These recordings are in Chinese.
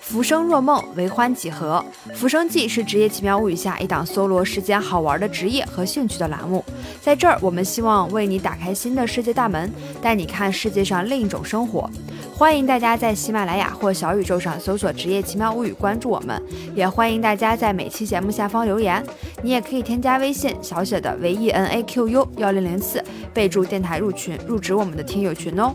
浮生若梦，为欢几何？浮生记是《职业奇妙物语》下一档搜罗世间好玩的职业和兴趣的栏目。在这儿，我们希望为你打开新的世界大门，带你看世界上另一种生活。欢迎大家在喜马拉雅或小宇宙上搜索“职业奇妙物语”，关注我们。也欢迎大家在每期节目下方留言。你也可以添加微信小写的 V E N A Q U 幺零零四，备注电台入群，入职我们的听友群哦。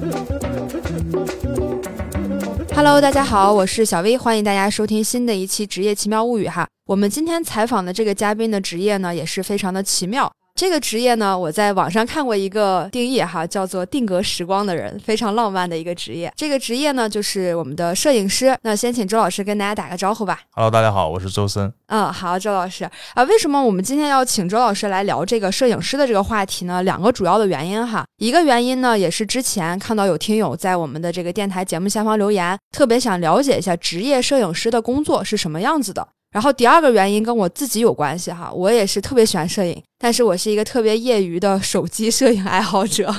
Hello，大家好，我是小薇欢迎大家收听新的一期《职业奇妙物语》哈。我们今天采访的这个嘉宾的职业呢，也是非常的奇妙。这个职业呢，我在网上看过一个定义哈，叫做定格时光的人，非常浪漫的一个职业。这个职业呢，就是我们的摄影师。那先请周老师跟大家打个招呼吧。Hello，大家好，我是周森。嗯，好，周老师啊，为什么我们今天要请周老师来聊这个摄影师的这个话题呢？两个主要的原因哈。一个原因呢，也是之前看到有听友在我们的这个电台节目下方留言，特别想了解一下职业摄影师的工作是什么样子的。然后第二个原因跟我自己有关系哈，我也是特别喜欢摄影，但是我是一个特别业余的手机摄影爱好者，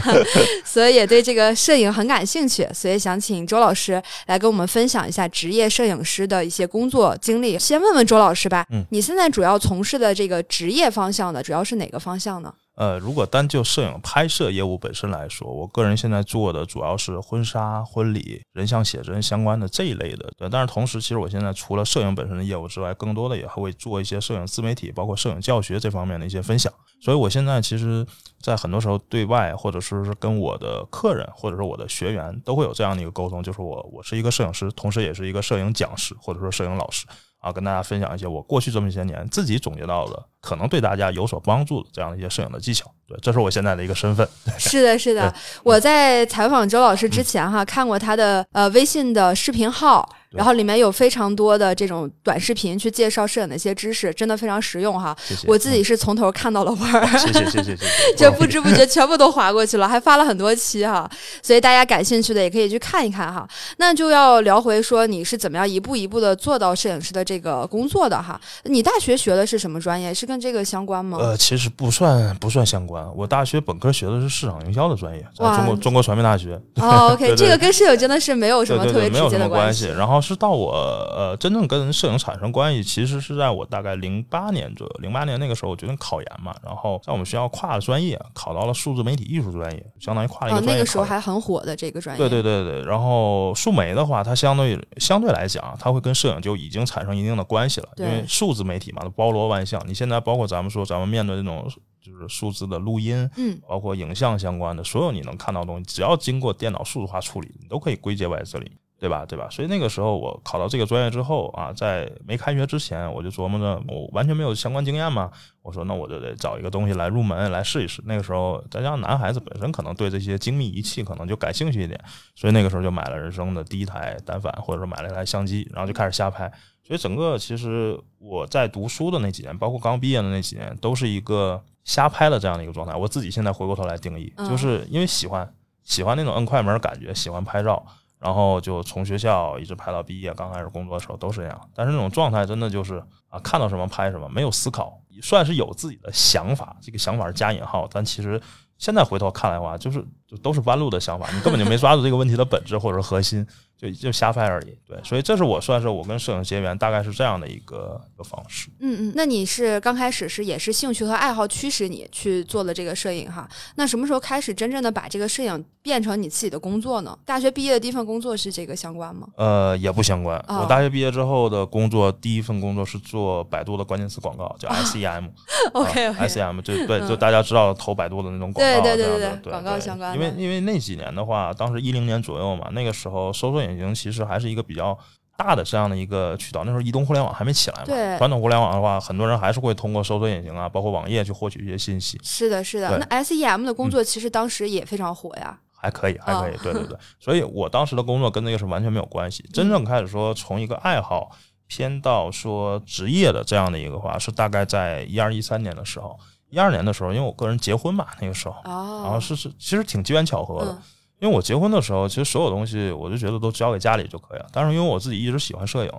所以也对这个摄影很感兴趣，所以想请周老师来跟我们分享一下职业摄影师的一些工作经历。先问问周老师吧，嗯，你现在主要从事的这个职业方向的主要是哪个方向呢？呃，如果单就摄影拍摄业务本身来说，我个人现在做的主要是婚纱、婚礼、人像写真相关的这一类的。对，但是同时，其实我现在除了摄影本身的业务之外，更多的也会做一些摄影自媒体，包括摄影教学这方面的一些分享。所以我现在其实，在很多时候对外，或者说是跟我的客人，或者说我的学员，都会有这样的一个沟通，就是我我是一个摄影师，同时也是一个摄影讲师，或者说摄影老师。啊，跟大家分享一些我过去这么些年自己总结到的，可能对大家有所帮助的这样的一些摄影的技巧。对，这是我现在的一个身份。是的，是的。我在采访周老师之前哈，看过他的呃微信的视频号。然后里面有非常多的这种短视频去介绍摄影的一些知识，真的非常实用哈。我自己是从头看到了尾儿，谢谢谢谢谢谢，就不知不觉全部都划过去了，还发了很多期哈。所以大家感兴趣的也可以去看一看哈。那就要聊回说你是怎么样一步一步的做到摄影师的这个工作的哈。你大学学的是什么专业？是跟这个相关吗？呃，其实不算不算相关。我大学本科学的是市场营销的专业，在中国中国传媒大学。哦，OK，这个跟摄影真的是没有什么特别直接的关系。然后是到我。呃，真正跟摄影产生关系，其实是在我大概零八年左右。零八年那个时候，我决定考研嘛，然后在我们学校跨了专业，考到了数字媒体艺术专业，相当于跨了一个专业。那个时候还很火的这个专业。对对对对。然后数媒的话，它相对相对来讲，它会跟摄影就已经产生一定的关系了，因为数字媒体嘛，它包罗万象。你现在包括咱们说，咱们面对这种就是数字的录音，嗯，包括影像相关的，所有你能看到的东西，只要经过电脑数字化处理，你都可以归结为这里。对吧？对吧？所以那个时候我考到这个专业之后啊，在没开学之前，我就琢磨着，我完全没有相关经验嘛。我说那我就得找一个东西来入门，来试一试。那个时候再加上男孩子本身可能对这些精密仪器可能就感兴趣一点，所以那个时候就买了人生的第一台单反，或者说买了一台相机，然后就开始瞎拍。所以整个其实我在读书的那几年，包括刚毕业的那几年，都是一个瞎拍的这样的一个状态。我自己现在回过头来定义，就是因为喜欢喜欢那种摁快门感觉，喜欢拍照。然后就从学校一直拍到毕业，刚开始工作的时候都是这样。但是那种状态真的就是啊，看到什么拍什么，没有思考，算是有自己的想法。这个想法是加引号，但其实现在回头看来的话，就是就都是弯路的想法，你根本就没抓住这个问题的本质或者核心。就就瞎拍而已，对，所以这是我算是我跟摄影结缘，大概是这样的一个一个方式。嗯嗯，那你是刚开始是也是兴趣和爱好驱使你去做了这个摄影哈？那什么时候开始真正的把这个摄影变成你自己的工作呢？大学毕业的第一份工作是这个相关吗？呃，也不相关。我大学毕业之后的工作，第一份工作是做百度的关键词广告，叫 SEM。OK，SEM 就对，就大家知道投百度的那种广告，对对对对对，广告相关。因为因为那几年的话，当时一零年左右嘛，那个时候搜索。引擎其实还是一个比较大的这样的一个渠道，那时候移动互联网还没起来嘛。对，传统互联网的话，很多人还是会通过搜索引擎啊，包括网页去获取一些信息。是的，是的。那 SEM 的工作其实当时也非常火呀。还可以，还可以。对对对。所以我当时的工作跟那个是完全没有关系。真正开始说从一个爱好偏到说职业的这样的一个话，是大概在一二一三年的时候。一二年的时候，因为我个人结婚嘛，那个时候，然后是是其实挺机缘巧合的。因为我结婚的时候，其实所有东西我就觉得都交给家里就可以了。但是因为我自己一直喜欢摄影，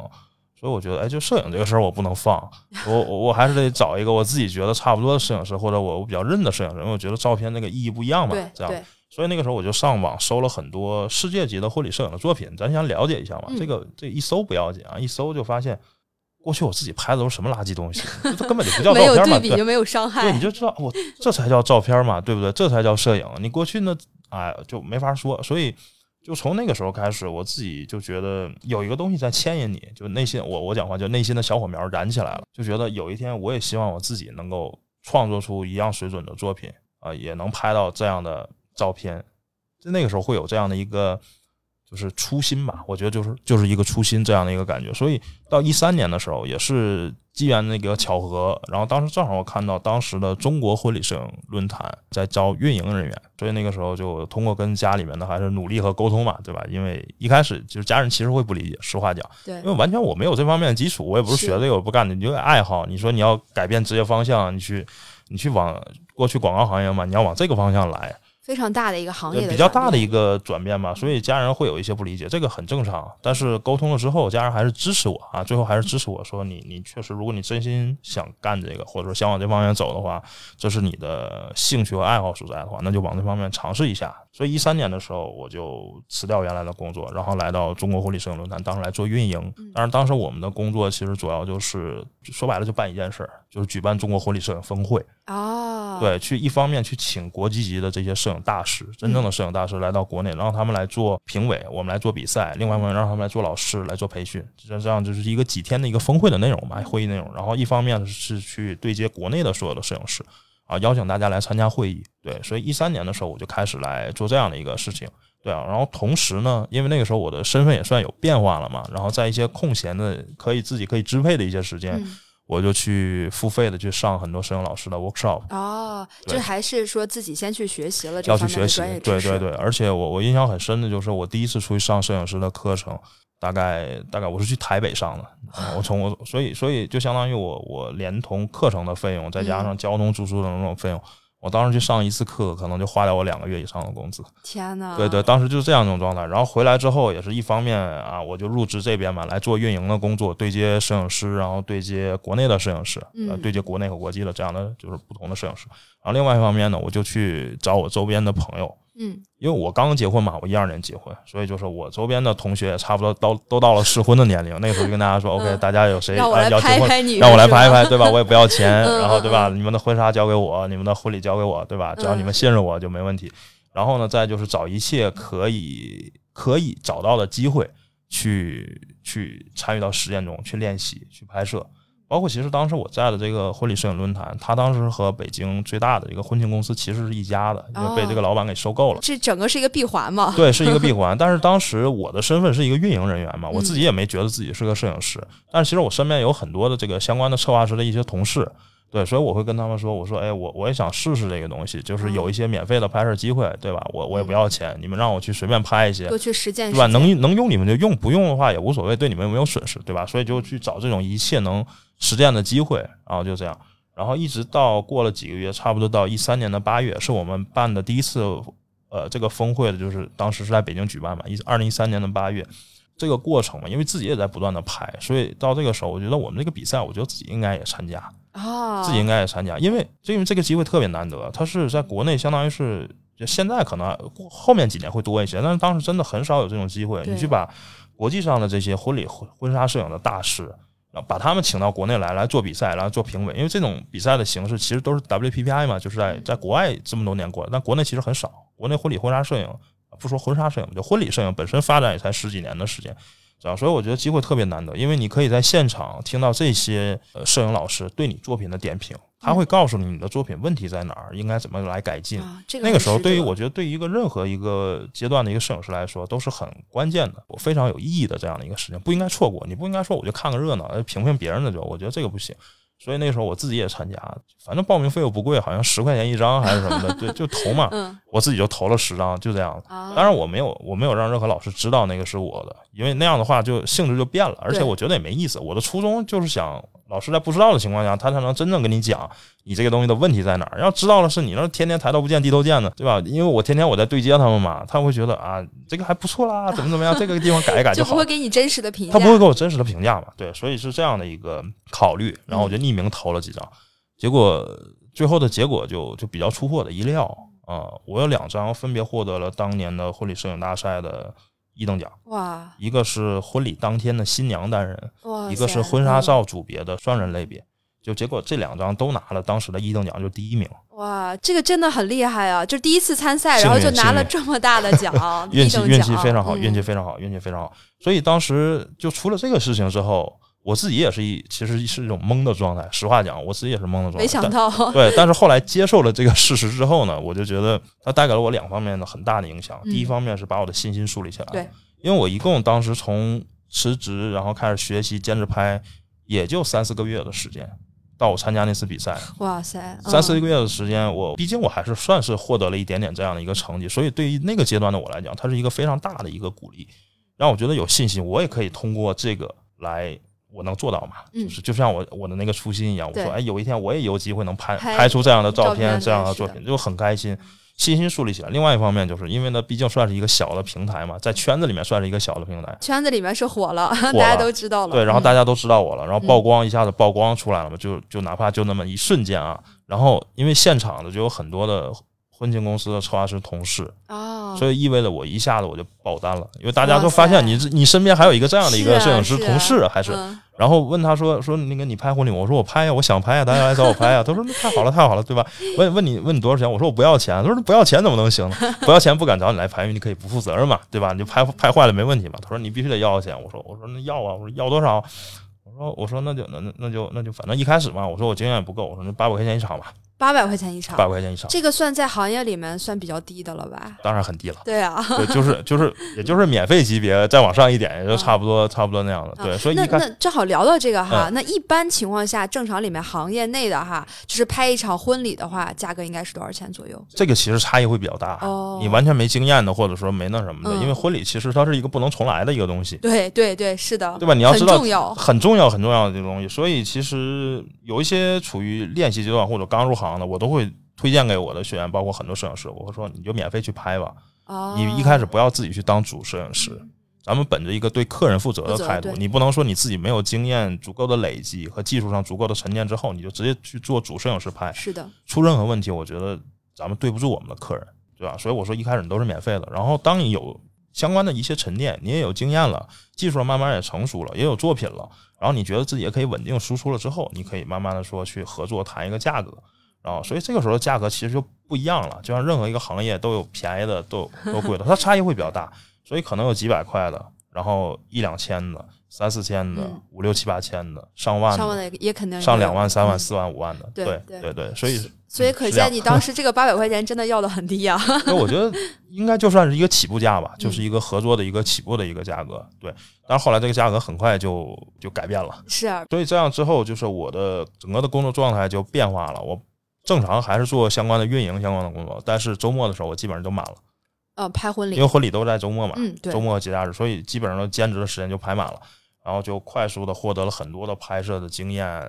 所以我觉得，哎，就摄影这个事儿我不能放，我我我还是得找一个我自己觉得差不多的摄影师，或者我我比较认的摄影师，因为我觉得照片那个意义不一样嘛，这样。所以那个时候我就上网搜了很多世界级的婚礼摄影的作品，咱想了解一下嘛。嗯这个这一搜不要紧啊，一搜就发现过去我自己拍的都是什么垃圾东西，这根本就不叫照片嘛。对对比就没有伤害对，你。就知道我这才叫照片嘛，对不对？这才叫摄影。你过去呢，哎，就没法说。所以就从那个时候开始，我自己就觉得有一个东西在牵引你，就内心我我讲话就内心的小火苗燃起来了，就觉得有一天我也希望我自己能够创作出一样水准的作品啊、也能拍到这样的照片。就那个时候会有这样的一个。就是初心吧，我觉得就是就是一个初心这样的一个感觉，所以到一三年的时候，也是机缘那个巧合，然后当时正好我看到当时的中国婚礼摄影论坛在招运营人员，所以那个时候就通过跟家里面的还是努力和沟通嘛，对吧？因为一开始就是家人其实会不理解，实话讲，对因为完全我没有这方面的基础，我也不是是学这个，我不干的，你就爱好，你说你要改变职业方向，你去你去往过去广告行业嘛，你要往这个方向来，非常大的一个行业的比较大的一个转变吧，所以家人会有一些不理解，这个很正常。但是沟通了之后，家人还是支持我啊，最后还是支持我说你你确实，如果你真心想干这个，或者说想往这方面走的话，这是你的兴趣和爱好所在的话，那就往这方面尝试一下。所以一三年的时候，我就辞掉原来的工作，然后来到中国婚礼摄影论坛，当时来做运营。当然，当时我们的工作其实主要就是说白了就办一件事儿，就是举办中国婚礼摄影峰会。哦，对，去一方面去请国际级的这些摄影大师，真正的摄影大师来到国内，让他们来做评委，我们来做比赛；另外一方面让他们来做老师，来做培训。这这样就是一个几天的一个峰会的内容嘛，会议内容。然后一方面是去对接国内的所有的摄影师，啊，邀请大家来参加会议。对，所以一三年的时候我就开始来做这样的一个事情。对啊，然后同时呢，因为那个时候我的身份也算有变化了嘛，然后在一些空闲的可以自己可以支配的一些时间，嗯我就去付费的去上很多摄影老师的 workshop。哦，就还是说自己先去学习了这要去学习方面的专业，知识，对对对，而且我我印象很深的就是我第一次出去上摄影师的课程，大概大概我是去台北上的，嗯 我从我所以所以就相当于我我连同课程的费用，再加上嗯。交通住宿的那种费用，我当时去上一次课可能就花掉我两个月以上的工资。天呐，对对，当时就是这样一种状态。然后回来之后，也是一方面啊，我就入职这边嘛，来做运营的工作，对接摄影师，然后对接国内的摄影师，呃，嗯对接国内和国际的这样的就是不同的摄影师。然后另外一方面呢，我就去找我周边的朋友，嗯，因为我刚结婚嘛，我一二年结婚，所以就是我周边的同学也差不多到都到了适婚的年龄。那个时候就跟大家说、o k 大家有谁要结婚，让我来拍一拍，对吧？我也不要钱，嗯然后对吧？嗯你们的婚纱交给我，你们的婚礼交给我，对吧？只要你们信任我就没问题。然后呢，再就是找一切可以可以找到的机会去去参与到实践中，去练习，去拍摄。包括其实当时我在的这个婚礼摄影论坛，他当时和北京最大的一个婚庆公司其实是一家的，因为被这个老板给收购了。这整个是一个闭环嘛，对，是一个闭环。但是当时我的身份是一个运营人员嘛，我自嗯己也没觉得自己是个摄影师。但是其实我身边有很多的这个相关的策划师的一些同事，对，所以我会跟他们说，我说，哎，我我也想试试这个东西，就是有一些免费的拍摄机会，对吧？我我也不要钱，你们让我去随便拍一些，多去实践，对吧？能能用你们就用，不用的话也无所谓，对你们有没有损失，对吧？所以就去找这种一切能实践的机会，然后就这样，然后一直到过了几个月，差不多到一三年的八月，是我们办的第一次呃这个峰会的，就是当时是在北京举办嘛，一二零一三年的八月。这个过程嘛，因为自己也在不断的拍，所以到这个时候，我觉得我们这个比赛，我觉得自己应该也参加。啊，自己应该也参加，因为因为这个机会特别难得，它是在国内相当于是就现在可能后面几年会多一些，但是当时真的很少有这种机会，你去把国际上的这些婚礼婚婚纱摄影的大师。然后把他们请到国内来，来做比赛，来做评委。因为这种比赛的形式其实都是 WPPI 嘛，就是在在国外这么多年过来，但国内其实很少。国内婚礼婚纱摄影，不说婚纱摄影，就婚礼摄影本身发展也才十几年的时间，这样，所以我觉得机会特别难得，因为你可以在现场听到这些呃摄影老师对你作品的点评，他会告诉你你的作品问题在哪儿，应该怎么来改进。啊，这个那个时候，对于我觉得对于一个任何一个阶段的一个摄影师来说，都是很关键的，我非常有意义的这样的一个事情，不应该错过。你不应该说我就看个热闹，呃评评别人的就，我觉得这个不行。所以那时候我自己也参加，反正报名费又不贵，好像十块钱一张还是什么的，对，就投嘛。嗯我自己就投了十张，就这样。啊，当然我没有我没有让任何老师知道那个是我的，因为那样的话就性质就变了，而且我觉得也没意思。我的初衷就是想老师在不知道的情况下，他才能真正跟你讲你这个东西的问题在哪儿。要知道了是你那天天抬头不见低头见的，对吧？因为我天天我在对接他们嘛，他会觉得啊这个还不错啦，怎么怎么样，这个地方改一改好就不。会给你真实的评价，他不会给我真实的评价嘛？对，所以是这样的一个考虑，然后我就匿名投了几张，结果最后的结果就就比较出乎我的意料啊、我有两张分别获得了当年的婚礼摄影大赛的一等奖，哇一个是婚礼当天的新娘单人，一个是婚纱照组别的双人类别。就结果这两张都拿了当时的一等奖，就第一名，哇，这个真的很厉害啊！就第一次参赛，然后就拿了这么大的奖，运气运气非常好，嗯运气非常好，运气非常好。所以当时就出了这个事情之后，我自己也是一其实是一种懵的状态。实话讲，我自己也是懵的状态。没想到，对，但是后来接受了这个事实之后呢，我就觉得它带给了我两方面的很大的影响。嗯第一方面是把我的信心树立起来，对，因为我一共当时从辞职，然后开始学习兼职拍，也就三四个月的时间，到我参加那次比赛，哇塞，嗯三四个月的时间，我毕竟我还是算是获得了一点点这样的一个成绩，所以对于那个阶段的我来讲，它是一个非常大的一个鼓励，让我觉得有信心，我也可以通过这个来。我能做到嘛？嗯就是就像我我的那个初心一样，我说对哎，有一天我也有机会能拍拍拍出这样的照照片片、这样的作品，就很开心，信心树立起来。另外一方面，就是因为呢，毕竟算是一个小的平台嘛，在圈子里面算是一个小的平台，圈子里面是火了，大家都知道了。对，然后嗯。大家都知道我了，然后曝光一下子曝光出来了嘛，就就哪怕就那么一瞬间啊，然后因为现场的就有很多的婚庆公司的策划师同事，哦，所以意味着我一下子我就爆单了，因为大家哇都发现你你身边还有一个这样的一个摄影师同事，还是嗯然后问他说说那个你拍婚礼吗，我说我拍呀，我想拍呀，大家来找我拍呀。他说那太好了太好了，对吧？问问你问你多少钱？我说我不要钱。他说不要钱怎么能行呢？不要钱不敢找你来拍，因为你可以不负责任嘛，对吧？你就拍拍坏了没问题嘛。他说你必须得要钱。我说我说那要啊，我说要多少？我说我说那就那那那就那就反正一开始嘛，我说我经验不够，我说那八百块钱一场吧，八百块钱一场八，百块钱一场，这个算在行业里面算比较低的了吧？当然很低了。对啊，对，就是就是，也就是免费级别，再往上一点，也就差不多、差不多那样的。对，所以那那正好聊到这个哈，嗯那一般情况下，正常里面行业内的哈，就是拍一场婚礼的话，价格应该是多少钱左右？这个其实差异会比较大。哦你完全没经验的，或者说没那什么的，嗯因为婚礼其实它是一个不能重来的一个东西，对对对，是的，对吧？你要知道很重要，很重要很重要的这个东西。所以其实有一些处于练习阶段或者刚入行的，我都会推荐给我的学员，包括很多摄影师，我会说你就免费去拍吧。哦，你一开始不要自己去当主摄影师，咱们本着一个对客人负责的态度，你不能说你自己没有经验、足够的累积和技术上足够的沉淀之后，你就直接去做主摄影师拍，是的，出任何问题，我觉得咱们对不住我们的客人，对吧？所以我说一开始你都是免费的，然后当你有相关的一些沉淀，你也有经验了，技术上慢慢也成熟了，也有作品了，然后你觉得自己也可以稳定输出了之后，你可以慢慢的说去合作谈一个价格。然后，所以这个时候价格其实就不一样了，就像任何一个行业都有便宜的，都有都贵的，它差异会比较大，所以可能有几百块的，然后一两千的，三四千的嗯，五六七八千的，上万上万的，也肯定上两万、三万、嗯四万、五万的，对对对所以所以可见你当 时这个八百块钱真的要的很低啊。那我觉得应该就算是一个起步价吧，嗯就是一个合作的一个起步的一个价格。对，但是后来这个价格很快就就改变了，是啊，所以这样之后，就是我的整个的工作状态就变化了。我正常还是做相关的运营相关的工作，但是周末的时候我基本上都满了，呃，拍婚礼。因为，婚礼都在周末嘛，嗯，对。周，末和节假日，所以基本上都兼职的时间就排满了，然后就快速的获得了很多的拍摄的经验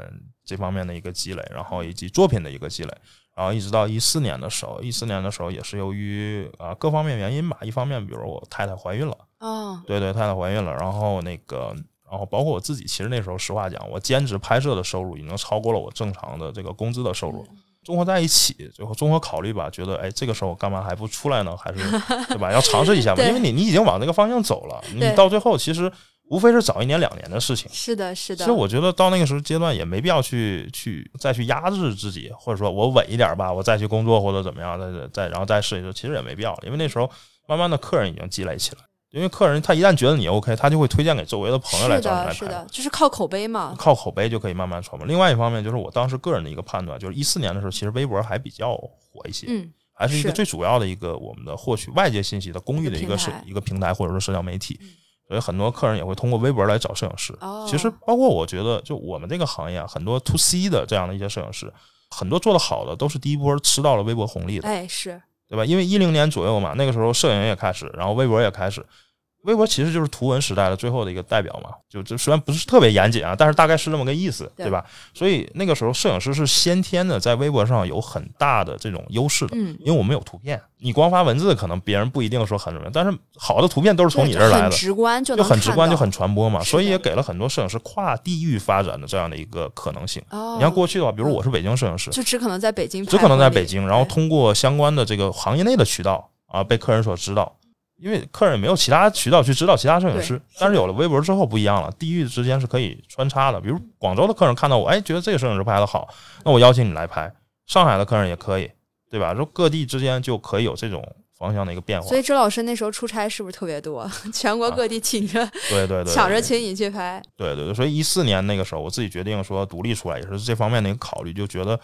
这方面的一个积累，然后以及作品的一个积累，然后一直到一四年的时候，一四年的时候也是由于啊、各方面原因吧，一方面比如我太太怀孕了，哦，对对，太太怀孕了，然后那个。然后包括我自己，其实那时候实话讲，我兼职拍摄的收入已经超过了我正常的这个工资的收入。综合在一起，最后综合考虑吧，觉得哎，这个时候干嘛还不出来呢？还是 对吧？要尝试一下嘛，因为你你已经往那个方向走了，你到最后其实无非是早一年两年的事情。是的，是的其实，我觉得到那个时候阶段也没必要去去再去压制自己，或者说我稳一点吧，我再去工作或者怎么样，再再然后再试一试，其实也没必要了，因为那时候慢慢的客人已经积累起来，因为客人他一旦觉得你 OK，他就会推荐给周围的朋友来，找你来拍。是的，就是靠口碑嘛。靠口碑就可以慢慢传播。另外一方面，就是我当时个人的一个判断，就是一四年的时候，其实微博还比较火一些，嗯，还是一个最主要的一个我们的获取外界信息的公益的一个社一个平台或者说社交媒体嗯。所以很多客人也会通过微博来找摄影师。哦，其实包括我觉得，就我们这个行业啊，很多 to C 的这样的一些摄影师，很多做的好的都是第一波吃到了微博红利的，哎，是对吧？因为一零年左右嘛，那个时候摄影也开始，然后微博也开始。微博其实就是图文时代的最后的一个代表嘛，就就虽然不是特别严谨啊，但是大概是这么个意思，对对吧？所以那个时候摄影师是先天的在微博上有很大的这种优势的，嗯，因为我们有图片，你光发文字可能别人不一定说很什么，但是好的图片都是从你这儿来的，直观就就很直观，就很传播嘛，所以也给了很多摄影师跨地域发展的这样的一个可能性。哦，你像过去的话，比如我是北京摄影师，就只可能在北京只可能在北京，然后通过相关的这个行业内的渠道啊，被客人所知道。因为客人也没有其他渠道去知道其他摄影对师，但是有了微博之后不一样了，地域之间是可以穿插的。比如广州的客人看到我，哎，觉得这个摄影师拍的好，那我邀请你来拍；上海的客人也可以，对吧？就各地之间就可以有这种方向的一个变化。所以周老师那时候出差是不是特别多？全国各地请着、对对对，对抢着请你去拍。对对对，所以一四年那个时候，我自己决定说独立出来，也是这方面的一个考虑，就觉得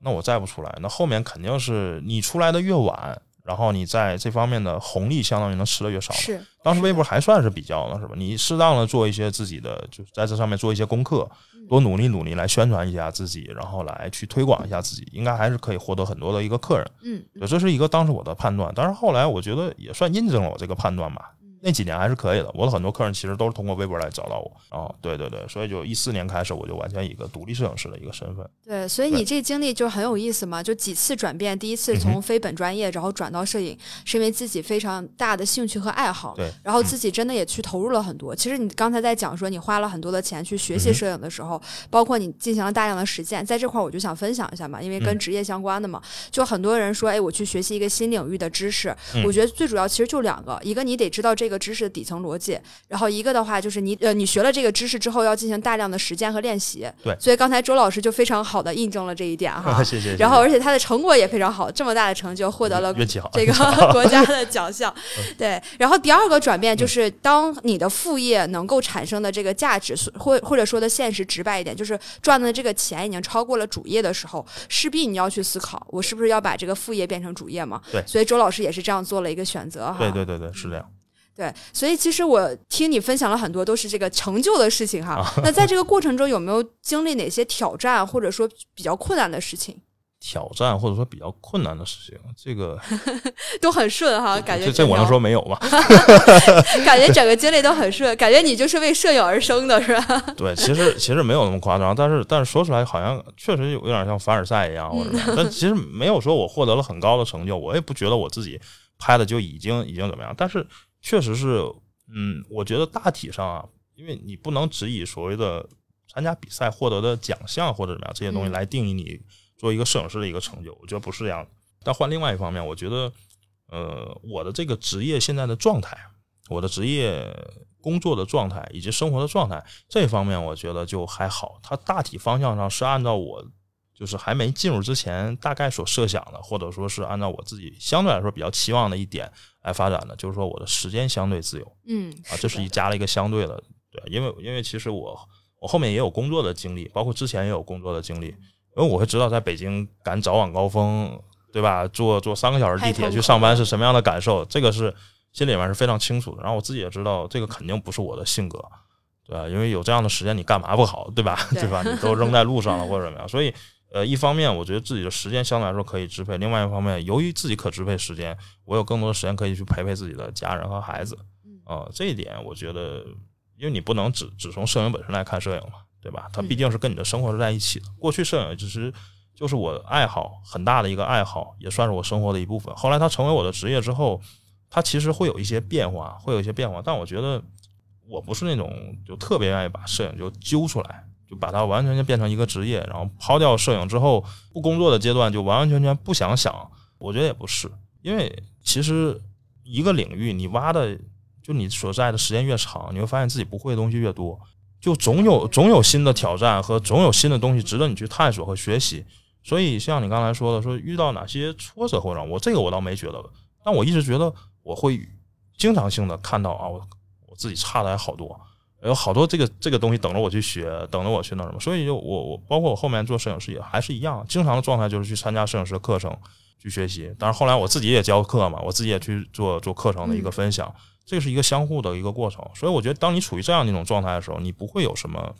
那我再不出来，那后面肯定是你出来的越晚，然后你在这方面的红利相当于能吃的越少。是，当时微博还算是比较呢，是吧？你适当的做一些自己的，就是在这上面做一些功课，嗯多努力努力来宣传一下自己，然后来去推广一下自己，应该还是可以获得很多的一个客人。嗯，对，这是一个当时我的判断，但是后来我觉得也算印证了我这个判断吧。嗯那几年还是可以的，我的很多客人其实都是通过微博来找到我。哦，对对对，所以就一四年开始，我就完全以一个独立摄影师的一个身份。对，所以你这经历就很有意思嘛，就几次转变，第一次嗯从非本专业然后转到摄影，是因为自己非常大的兴趣和爱好，对，然后自己真的也去投入了很多。其实你刚才在讲说你花了很多的钱去学习摄影的时候，包括你进行了大量的实践，在这块儿我就想分享一下嘛，因为跟嗯职业相关的嘛，就很多人说，哎，我去学习一个新领域的知识，嗯我觉得最主要其实就两个，一个你得知道这个知识的底层逻辑，然后一个的话就是你呃你学了这个知识之后要进行大量的实践和练习。对所以刚才周老师就非常好的印证了这一点哈。谢谢。然后，而且他的成果也非常好，这么大的成就获得了这个 国家的奖项。嗯对，然后第二个转变就是，当你的副业能够产生的这个价值，或或者说的现实直白一点，就是赚的这个钱已经超过了主业的时候，势必你要去思考，我是不是要把这个副业变成主业嘛？对所以周老师也是这样做了一个选择哈。对对对对，是这样。对，所以其实我听你分享了很多都是这个成就的事情哈。啊那在这个过程中有没有经历哪些挑战，或者说比较困难的事情？挑战或者说比较困难的事情，这个 都很顺哈，感觉这这我能说没有吗？感觉整个经历都很顺，感觉你就是为摄影而生的，是吧？对，其实其实没有那么夸张，但是但是说出来好像确实有有点像凡尔赛一样，或者什么但其实没有说我获得了很高的成就，我也不觉得我自己拍的就已经已经怎么样，但是确实是，嗯，我觉得大体上啊，因为你不能只以所谓的参加比赛获得的奖项或者怎么样这些东西嗯来定义你作为一个摄影师的一个成就，我觉得不是这样的。但换另外一方面，我觉得，呃，我的这个职业现在的状态，我的职业工作的状态以及生活的状态这方面，我觉得就还好。它大体方向上是按照我就是还没进入之前大概所设想的，或者说是按照我自己相对来说比较期望的一点来发展的，就是说我的时间相对自由嗯，啊，这是一加了一个相对的，对，因为因为其实我我后面也有工作的经历，包括之前也有工作的经历，因为我会知道在北京赶早晚高峰，对吧？坐坐三个小时地铁去上班是什么样的感受，这个是心里面是非常清楚的。然后我自己也知道，这个肯定不是我的性格，对吧？因为有这样的时间，你干嘛不好，对吧？对对吧？你都 扔在路上了或者怎么样，所以。呃，一方面我觉得自己的时间相对来说可以支配，另外一方面，由于自己可支配时间，我有更多的时间可以去陪陪自己的家人和孩子。啊呃，这一点我觉得，因为你不能只只从摄影本身来看摄影嘛，对吧？它嗯毕竟是跟你的生活是在一起的。过去摄影只是就是我爱好很大的一个爱好，也算是我生活的一部分。后来它成为我的职业之后，它其实会有一些变化，会有一些变化。但我觉得我不是那种就特别愿意把摄影就揪出来，就把它完全全变成一个职业，然后抛掉摄影之后不工作的阶段就完完全全不想想。我觉得也不是，因为其实一个领域你挖的，就你所在的时间越长，你会发现自己不会的东西越多，就总有总有新的挑战和总有新的东西值得你去探索和学习。所以像你刚才说的，说遇到哪些挫折或者我这个我倒没觉得，但我一直觉得我会经常性的看到啊，我我自己差的还好多，有好多这个这个东西等着我去学，等着我去那什么。所以就我我包括我后面做摄影师也还是一样，经常的状态就是去参加摄影师的课程去学习。当然后来我自己也教课嘛，我自己也去做做课程的一个分享，这是一个相互的一个过程。所以我觉得当你处于这样的一种状态的时候，你不会有什么。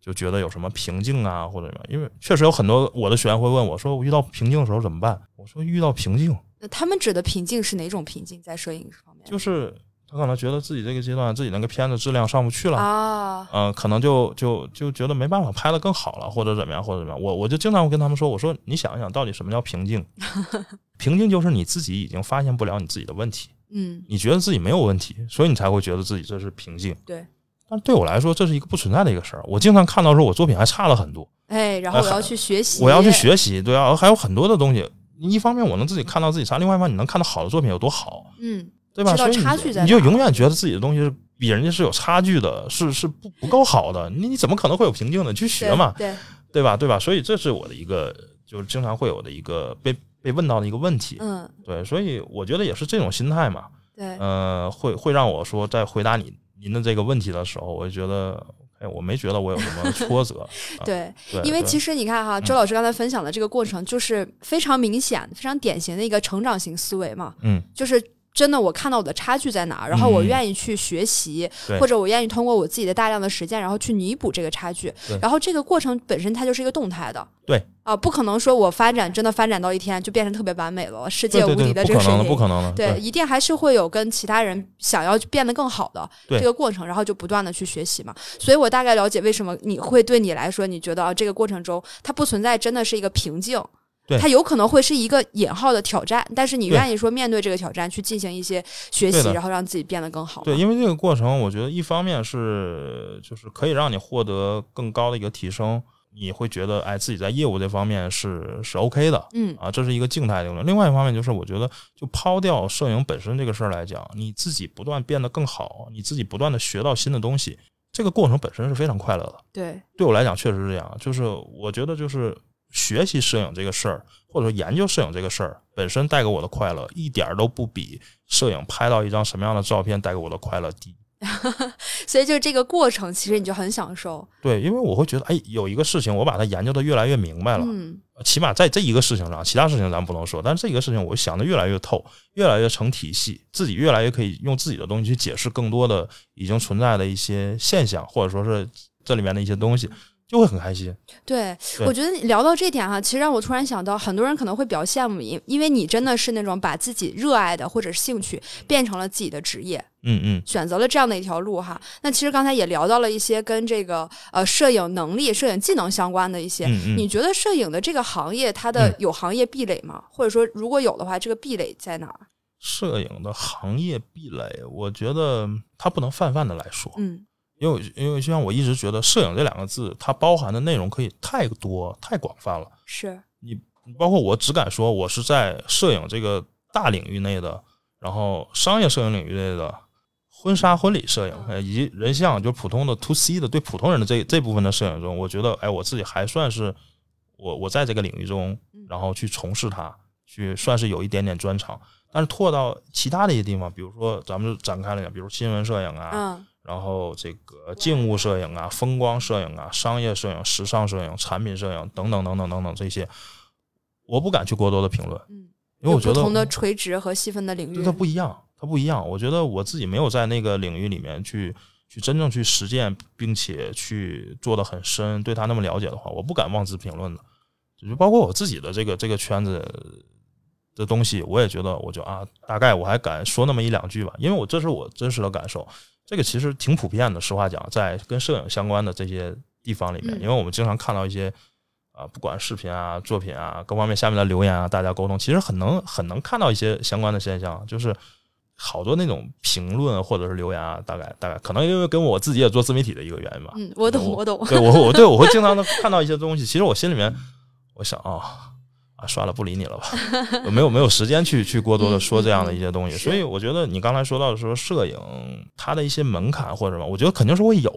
就觉得有什么瓶颈啊，或者什么，因为确实有很多我的学员会问我说，我遇到瓶颈的时候怎么办？我说遇到瓶颈那他们指的瓶颈是哪种瓶颈？在摄影方面，就是他可能觉得自己这个阶段自己那个片子质量上不去了，啊，嗯、可能就就就觉得没办法拍的更好了，或者怎么样，或者怎么样。我我就经常会跟他们说，我说你想一想，到底什么叫平静？平静就是你自己已经发现不了你自己的问题，嗯，你觉得自己没有问题，所以你才会觉得自己这是平静。对。但对我来说，这是一个不存在的一个事儿。我经常看到说，我作品还差了很多，哎，然后我要去学习，我要去学习，对啊，还有很多的东西。一方面我能自己看到自己差，另外一方面你能看到好的作品有多好，嗯，对吧？知道所以你差距在你就永远觉得自己的东西是比人家是有差距的，是是不不够好的。你你怎么可能会有瓶颈的？去学嘛，对，对吧？对吧？所以这是我的一个，就是经常会有的一个被被问到的一个问题。嗯，对，所以我觉得也是这种心态嘛，对，呃，会会让我说在回答你您的这个问题的时候，我就觉得，哎，我没觉得我有什么挫折。啊对，对，因为其实实你看哈，周老师刚才分享的这个过程，就是非常明显、非常典型的一个成长型思维嘛，嗯，就是。真的，我看到我的差距在哪儿，然后我嗯愿意去学习，对或者我愿意通过我自己的大量的实践，然后去弥补这个差距。然后这个过程本身它就是一个动态的，对啊，不可能说我发展真的发展到一天就变成特别完美了，世界无敌的，这个水平。不可能的。对，一定还是会有跟其他人想要变得更好的这个过程，然后就不断的去学习嘛。所以我大概了解为什么你会对你来说，你觉得啊，这个过程中它不存在真的是一个瓶颈。对它有可能会是一个引号的挑战，但是你愿意说面对这个挑战去进行一些学习，然后让自己变得更好。对，因为这个过程，我觉得一方面是就是可以让你获得更高的一个提升，你会觉得哎自己在业务这方面是是 OK 的嗯啊，这是一个静态的。另外一方面就是我觉得就抛掉摄影本身这个事儿来讲，你自己不断变得更好，你自己不断的学到新的东西，这个过程本身是非常快乐的。对，对我来讲确实是这样，就是我觉得就是学习摄影这个事儿，或者说研究摄影这个事儿本身带给我的快乐，一点儿都不比摄影拍到一张什么样的照片带给我的快乐低。所以就这个过程，其实你就很享受。对，因为我会觉得，哎，有一个事情我把它研究的越来越明白了，嗯，起码在这一个事情上，其他事情咱不能说，但是这个事情我想的越来越透，越来越成体系，自己越来越可以用自己的东西去解释更多的已经存在的一些现象，或者说是这里面的一些东西，就会很开心。对，对我觉得聊到这点哈，其实让我突然想到，很多人可能会比较羡慕你，因为你真的是那种把自己热爱的或者是兴趣变成了自己的职业。嗯嗯，选择了这样的一条路哈。那其实刚才也聊到了一些跟这个呃摄影能力、摄影技能相关的一些。嗯嗯你觉得摄影的这个行业，它的嗯有行业壁垒吗？或者说，如果有的话，这个壁垒在哪儿？摄影的行业壁垒，我觉得它不能泛泛的来说，嗯因为因为就像我一直觉得，摄影这两个字它包含的内容可以太多太广泛了。是，你包括我只敢说，我是在摄影这个大领域内的，然后商业摄影领域内的婚纱婚礼摄影，呃以及人像，就普通的 to C 的对普通人的这这部分的摄影中，我觉得，哎，我自己还算是我我在这个领域中，然后去从事它，去算是有一点点专长。但是拓到其他的一些地方，比如说咱们就展开了讲，比如新闻摄影啊，嗯然后这个静物摄影啊、风光摄影啊、商业摄影、时尚摄影、产品摄影等等等等等等这些，我不敢去过多的评论，嗯，因为我觉得不同的垂直和细分的领域，它不一样，它不一样。我觉得我自己没有在那个领域里面去去真正去实践，并且去做的很深，对它那么了解的话，我不敢妄自评论的。就包括我自己的这个这个圈子的东西，我也觉得，我就啊，大概我还敢说那么一两句吧，因为我这是我真实的感受。这个其实挺普遍的，实话讲，在跟摄影相关的这些地方里面，嗯因为我们经常看到一些啊、不管视频啊、作品啊各方面下面的留言啊，大家沟通，其实很能很能看到一些相关的现象，就是好多那种评论或者是留言啊，大概大概可能因为跟我自己也做自媒体的一个原因吧，嗯，我懂，我我懂，对我我对我会经常的看到一些东西，其实我心里面我想啊。啊，算了，不理你了吧，我没有没有时间去去过多的说这样的一些东西，所以我觉得你刚才说到的说摄影它的一些门槛或者什么，我觉得肯定是会有，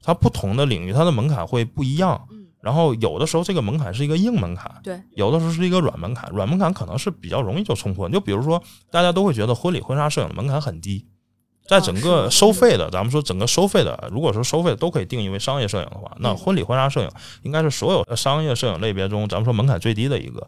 它不同的领域它的门槛会不一样，嗯，然后有的时候这个门槛是一个硬门槛，对，有的时候是一个软门槛，软门槛可能是比较容易就冲破。就比如说，大家都会觉得婚礼婚纱摄影的门槛很低，在整啊个收费的，咱们说整个收费的，如果说收费都可以定义为商业摄影的话，那嗯婚礼婚纱摄影应该是所有的商业摄影类别中，咱们说门槛最低的一个。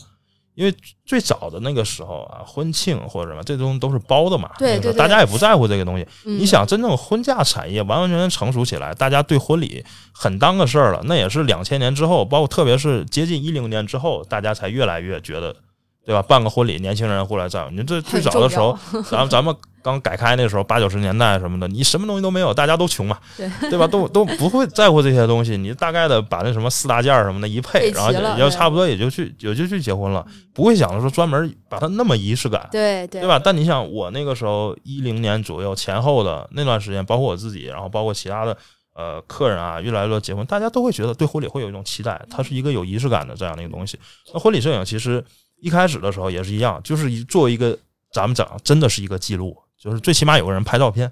因为最早的那个时候啊，婚庆或者什么这东西都是包的嘛，对对大家也不在乎这个东西。嗯你想，真正婚嫁产业完完全全成熟起来，大家对婚礼很当个事儿了，那也是两千年之后，包括特别是接近一零年之后，大家才越来越觉得，对吧？办个婚礼，年轻人过来在乎。你这最早的时候，咱们咱们刚改开那时候八九十年代什么的，你什么东西都没有，大家都穷嘛，对对吧？都都不会在乎这些东西，你大概的把那什么四大件儿什么的一配，然后也就差不多也就去也就去结婚了，不会想着说专门把它那么仪式感。对对对吧？但你想，我那个时候一零年左右前后的那段时间，包括我自己，然后包括其他的呃客人啊，越来越多结婚，大家都会觉得对婚礼会有一种期待，它是一个有仪式感的这样的一个东西。那婚礼摄影其实一开始的时候也是一样，就是一作为一个咱们讲真的是一个记录，就是最起码有个人拍照片。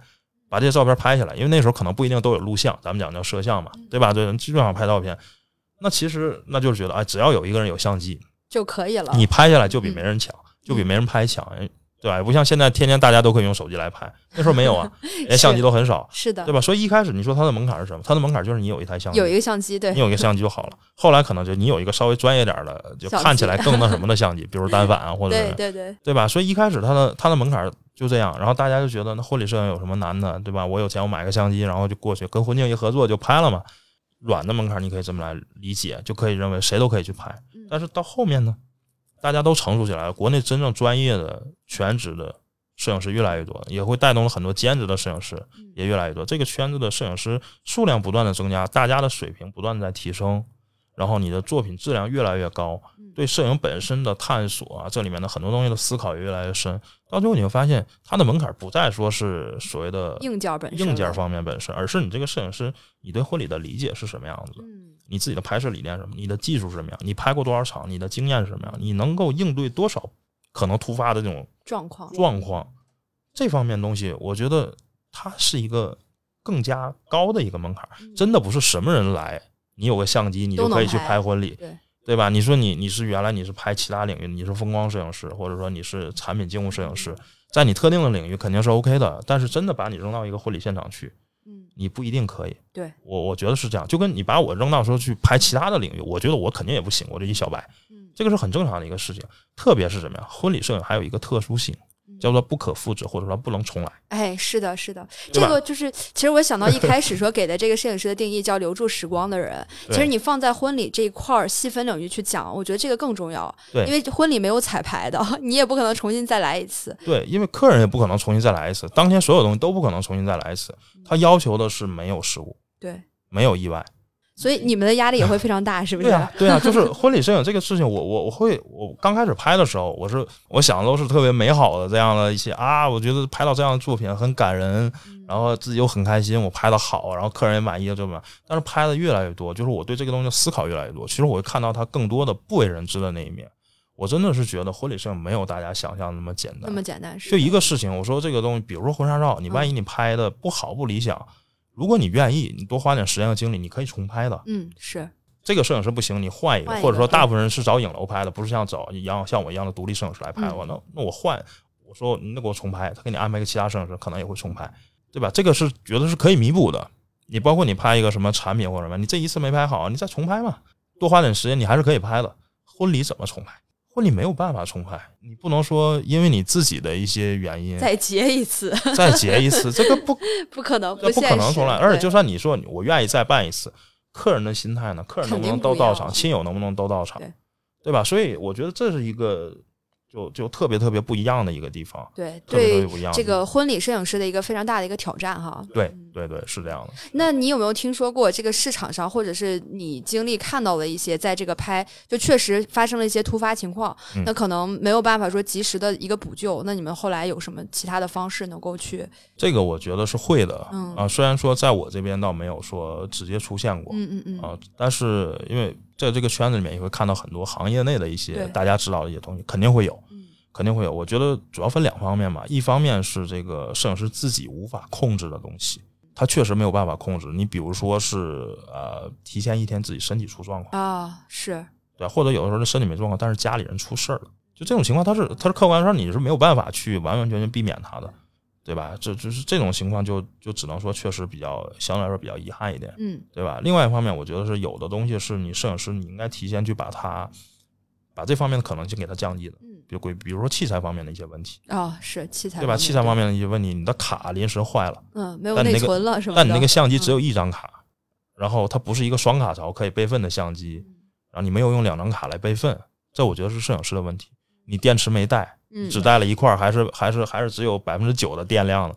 把这些照片拍下来，因为那时候可能不一定都有录像，咱们讲叫摄像嘛，对吧？对，基本上拍照片。那其实那就是觉得，哎，只要有一个人有相机，就可以了。你拍下来就比没人强，就比没人拍强，哎对吧？不像现在天天大家都可以用手机来拍，那时候没有啊，连相机都很少，是的对，吧？所以一开始你说它的门槛是什么？它的门槛就是你有一台相机，有一个相机，对你，有一个相机就好了。后来可能就你有一个稍微专业点的，就看起来更那什么的相机，比如单反啊，或者是对对对，对吧？所以一开始它的它的门槛就这样，然后大家就觉得那婚礼摄影有什么难的，对吧？我有钱我买个相机，然后就过去跟婚庆一合作就拍了嘛。软的门槛你可以这么来理解，就可以认为谁都可以去拍嗯。但是到后面呢，大家都成熟起来了，国内真正专业的全职的摄影师越来越多，也会带动了很多兼职的摄影师嗯也越来越多。这个圈子的摄影师数量不断的增加，大家的水平不断的在提升，然后你的作品质量越来越高嗯，对摄影本身的探索啊，这里面的很多东西的思考也越来越深。到最后你会发现，它的门槛不再说是所谓的硬件本身硬件了，方面本身，而是你这个摄影师，你对婚礼的理解是什么样子，嗯，你自己的拍摄理念是什么，你的技术是什么样，你拍过多少场，你的经验是什么样，你能够应对多少可能突发的这种状况，状况，这方面东西，我觉得它是一个更加高的一个门槛，嗯。真的不是什么人来，你有个相机，你就可以去拍婚礼，对对吧？你说你你是原来你是拍其他领域，你是风光摄影师，或者说你是产品经物摄影师，在你特定的领域肯定是 OK 的，但是真的把你扔到一个婚礼现场去，嗯，你不一定可以。对，我我觉得是这样，就跟你把我扔到说去拍其他的领域，我觉得我肯定也不行，我这一小白，嗯这个是很正常的一个事情。特别是什么呀？婚礼摄影还有一个特殊性，叫做不可复制，或者说不能重来。哎，是的，是的，这个就是，其实我想到一开始说给的这个摄影师的定义叫留住时光的人，其实你放在婚礼这一块儿细分领域去讲，我觉得这个更重要，对因为婚礼没有彩排的，你也不可能重新再来一次，对，因为客人也不可能重新再来一次，当天所有东西都不可能重新再来一次。他要求的是没有失误，对，没有意外。所以你们的压力也会非常大，是不是？对啊，对啊，就是婚礼摄影这个事情，我我我会，我刚开始拍的时候，我是我想的都是特别美好的这样的一些啊，我觉得拍到这样的作品很感人，然后自己又很开心，我拍的好，然后客人也满意，这么。但是拍的越来越多，就是我对这个东西的思考越来越多，其实我会看到它更多的不为人知的那一面。我真的是觉得婚礼摄影没有大家想象那么简单，那么简单是就一个事情，我说这个东西，比如说婚纱照，你万一你拍的不好不理想，如果你愿意，你多花点时间和精力，你可以重拍的。嗯是这个摄影师不行，你换一个，或者说大部分人是找影楼拍的，不是像找一样像我一样的独立摄影师来拍。嗯我那那我换，我说你那给我重拍，他给你安排一个其他摄影师，可能也会重拍，对吧？这个是觉得是可以弥补的。你包括你拍一个什么产品或者什么，你这一次没拍好，你再重拍嘛，多花点时间，你还是可以拍的。婚礼怎么重拍？婚礼没有办法重拍，你不能说因为你自己的一些原因再结一次，再结一次，这个不 不可能，这不可能重来。而且就算你说你我愿意再办一次，客人的心态呢？客人能不能都到场？亲友能不能都到场？对对吧？所以我觉得这是一个就就特别特别不一样的一个地方，对特别特别对不一样这个婚礼摄影师的一个非常大的一个挑战哈。对对对是这样的。那你有没有听说过这个市场上，或者是你经历看到的一些，在这个拍就确实发生了一些突发情况，嗯那可能没有办法说及时的一个补救，那你们后来有什么其他的方式能够去？这个我觉得是会的，嗯啊，虽然说在我这边倒没有说直接出现过，嗯嗯嗯，啊，但是因为在这个圈子里面也会看到很多行业内的一些大家知道的一些东西，肯定会有，嗯肯定会有。我觉得主要分两方面吧，一方面是这个摄影师自己无法控制的东西，他确实没有办法控制。你比如说是呃，提前一天自己身体出状况，啊，是对，或者有的时候他身体没状况，但是家里人出事儿了，就这种情况，他是他是客观上你是没有办法去完完全全避免他的，对吧？这就是这种情况就就只能说确实比较相对来说比较遗憾一点。嗯对吧？另外一方面，我觉得是有的东西是你摄影师你应该提前去把它把这方面的可能性给它降低了，嗯比如规比如说器材方面的一些问题，啊，是器材对吧？器材方面的一些问题，你的卡临时坏了，嗯没有内存了是吧？但你那个相机只有一张卡，然后它不是一个双卡槽可以备份的相机，然后你没有用两张卡来备份，这我觉得是摄影师的问题。你电池没带，嗯，只带了一块，还是还是还是只有百分之九的电量了，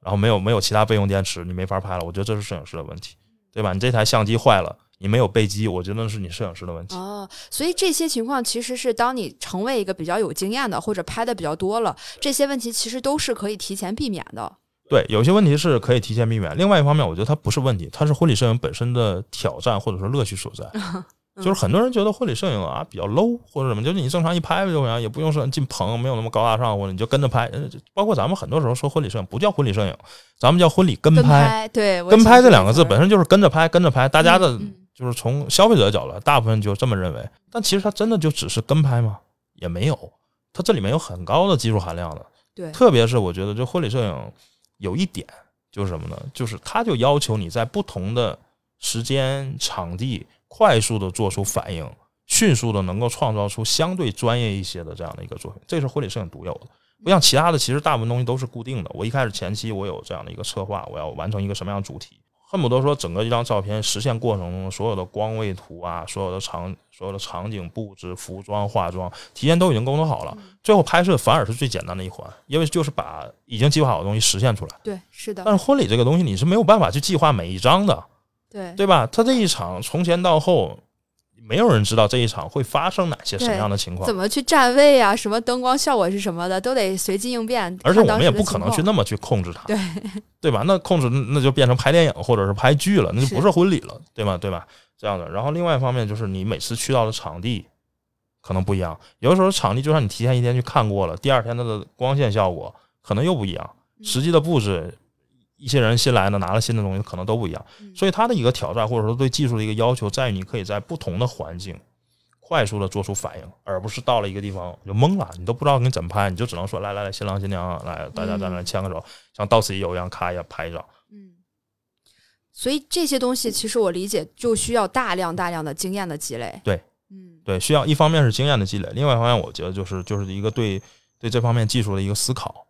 然后没有没有其他备用电池，你没法拍了。我觉得这是摄影师的问题，对吧？你这台相机坏了，你没有备机，我觉得是你摄影师的问题。哦，所以这些情况其实是当你成为一个比较有经验的，或者拍的比较多了，这些问题其实都是可以提前避免的。对，有些问题是可以提前避免。另外一方面，我觉得它不是问题，它是婚礼摄影本身的挑战或者说乐趣所在。就是很多人觉得婚礼摄影啊比较 low 或者什么，就是你正常一拍就行，也不用说进棚，没有那么高大上，或者你就跟着拍。呃包括咱们很多时候说婚礼摄影不叫婚礼摄影，咱们叫婚礼跟跟拍。对，跟拍这两个字本身就是跟着拍，跟着拍，大家的就是从消费者的角度，大部分就这么认为。但其实它真的就只是跟拍吗？也没有，它这里面有很高的技术含量的。对，特别是我觉得这婚礼摄影有一点就是什么呢？就是它就要求你在不同的时间、场地快速的做出反应，迅速的能够创造出相对专业一些的这样的一个作品，这是婚礼摄影独有的。不像其他的，其实大部分东西都是固定的。我一开始前期我有这样的一个策划，我要完成一个什么样的主题，恨不得说整个一张照片实现过程中所有的光位图啊，所有的场所有的场景布置、服装、化妆，提前都已经沟通好了，最后拍摄反而是最简单的一环，因为就是把已经计划好的东西实现出来。对，是的，但是婚礼这个东西你是没有办法去计划每一张的，对，对吧？他这一场从前到后，没有人知道这一场会发生哪些什么样的情况怎。么去站位啊，什么灯光效果是什么的，都得随机应变。而且我们也不可能去那么去控制它，对对吧？那控制那就变成拍电影或者是拍剧了，那就不是婚礼了，对吗？对吧？这样的。然后另外一方面就是你每次去到的场地可能不一样，有的时候场地就算你提前一天去看过了，第二天它的光线效果可能又不一样，嗯实际的布置。一些人新来的拿了新的东西，可能都不一样，嗯所以它的一个挑战或者说对技术的一个要求，在于你可以在不同的环境快速的做出反应，而不是到了一个地方就懵了，你都不知道你怎么拍，你就只能说来来来，新郎新娘来，大家在那牵个手，像到此一游一样，咔一下拍一张。嗯，所以这些东西其实我理解就需要大量大量的经验的积累。对，嗯对，需要一方面是经验的积累，另外一方面我觉得就是就是一个对对这方面技术的一个思考。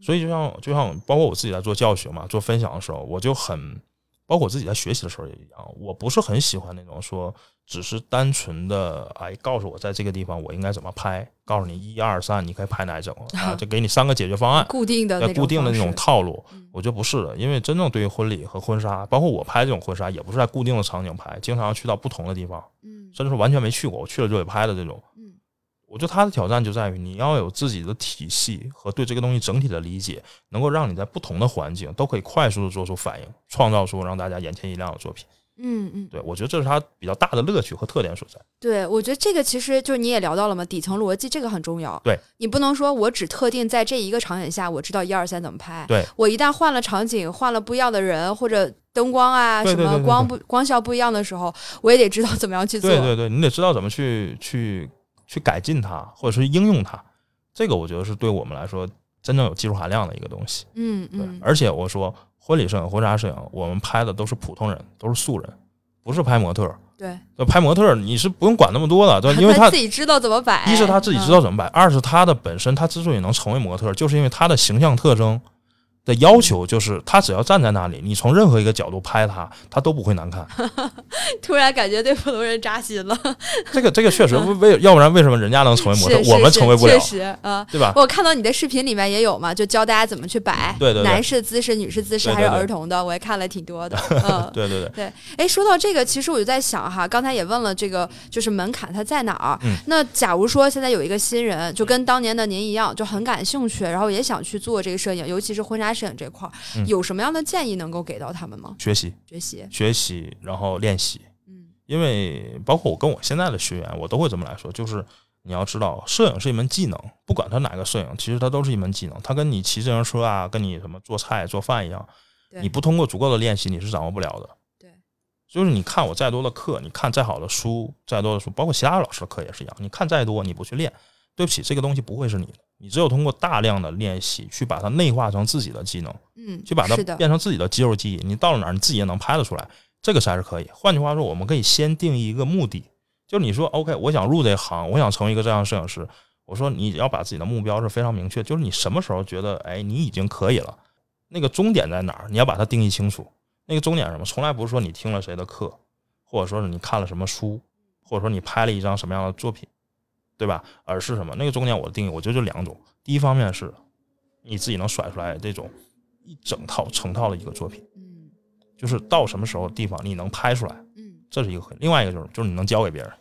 所以就像就像包括我自己在做教学嘛，做分享的时候，我就很包括我自己在学习的时候也一样，我不是很喜欢那种说只是单纯的哎告诉我在这个地方我应该怎么拍，告诉你一二三你可以拍哪一种啊，就给你三个解决方案，固定的那种固定的那种套路嗯，我觉得不是的，因为真正对于婚礼和婚纱，包括我拍这种婚纱，也不是在固定的场景拍，经常要去到不同的地方，嗯甚至是完全没去过，我去了就得拍的这种。嗯我觉得它的挑战就在于你要有自己的体系和对这个东西整体的理解，能够让你在不同的环境都可以快速的做出反应，创造出让大家眼前一亮的作品。嗯嗯，对我觉得这是它比较大的乐趣和特点所在。对，我觉得这个其实就是你也聊到了嘛，底层逻辑这个很重要。对，你不能说我只特定在这一个场景下我知道一二三怎么拍。对，我一旦换了场景，换了不一样的人或者灯光啊什么光不光效不一样的时候，我也得知道怎么样去做。对对对，你得知道怎么去去去改进它，或者是应用它。这个我觉得是对我们来说真正有技术含量的一个东西。嗯嗯，而且我说婚礼摄影、婚纱摄影，我们拍的都是普通人，都是素人，不是拍模特儿。对，那拍模特儿你是不用管那么多的，对，因为他他自己知道怎么摆。一是他自己知道怎么摆，二是他的本身他之所以能成为模特儿，就是因为他的形象特征的要求，就是他只要站在那里，你从任何一个角度拍他，他都不会难看。突然感觉对普通人扎心了。这个这个确实为，要不然为什么人家能成为模特我们成为不了确，实啊。对吧？我看到你的视频里面也有嘛，就教大家怎么去摆，对对对男士姿势、女士姿势还是儿童的，我也看了挺多的。嗯，对对对，对，哎，说到这个，其实我就在想哈，刚才也问了这个，就是门槛它在哪儿？嗯那假如说现在有一个新人，就跟当年的您一样，就很感兴趣，然后也想去做这个摄影，尤其是婚纱摄影这块儿，嗯有什么样的建议能够给到他们吗？学习学习，学习，然后练习。嗯因为包括我跟我现在的学员，我都会这么来说，就是你要知道，摄影是一门技能，不管它哪个摄影，其实它都是一门技能。它跟你骑自行车啊，跟你什么做菜做饭一样，对你不通过足够的练习，你是掌握不了的。对，就是你看我再多的课，你看再好的书，再多的书，包括其他老师的课也是一样，你看再多，你不去练，对不起，这个东西不会是你的。你只有通过大量的练习，去把它内化成自己的技能，嗯，去把它，变成自己的肌肉记忆。你到了哪儿，你自己也能拍得出来，这个才是可以。换句话说，我们可以先定义一个目的，就是你说 OK，我想入这行，我想成为一个这样的摄影师。我说你要把自己的目标是非常明确，就是你什么时候觉得哎你已经可以了，那个终点在哪儿，你要把它定义清楚。那个终点是什么？从来不是说你听了谁的课，或者说是你看了什么书，或者说你拍了一张什么样的作品，对吧？而是什么？那个中间我的定义，我觉得就两种。第一方面是你自己能甩出来这种一整套成套的一个作品，嗯就是到什么时候地方你能拍出来，嗯这是一个很。另外一个就是就是你能教给别人，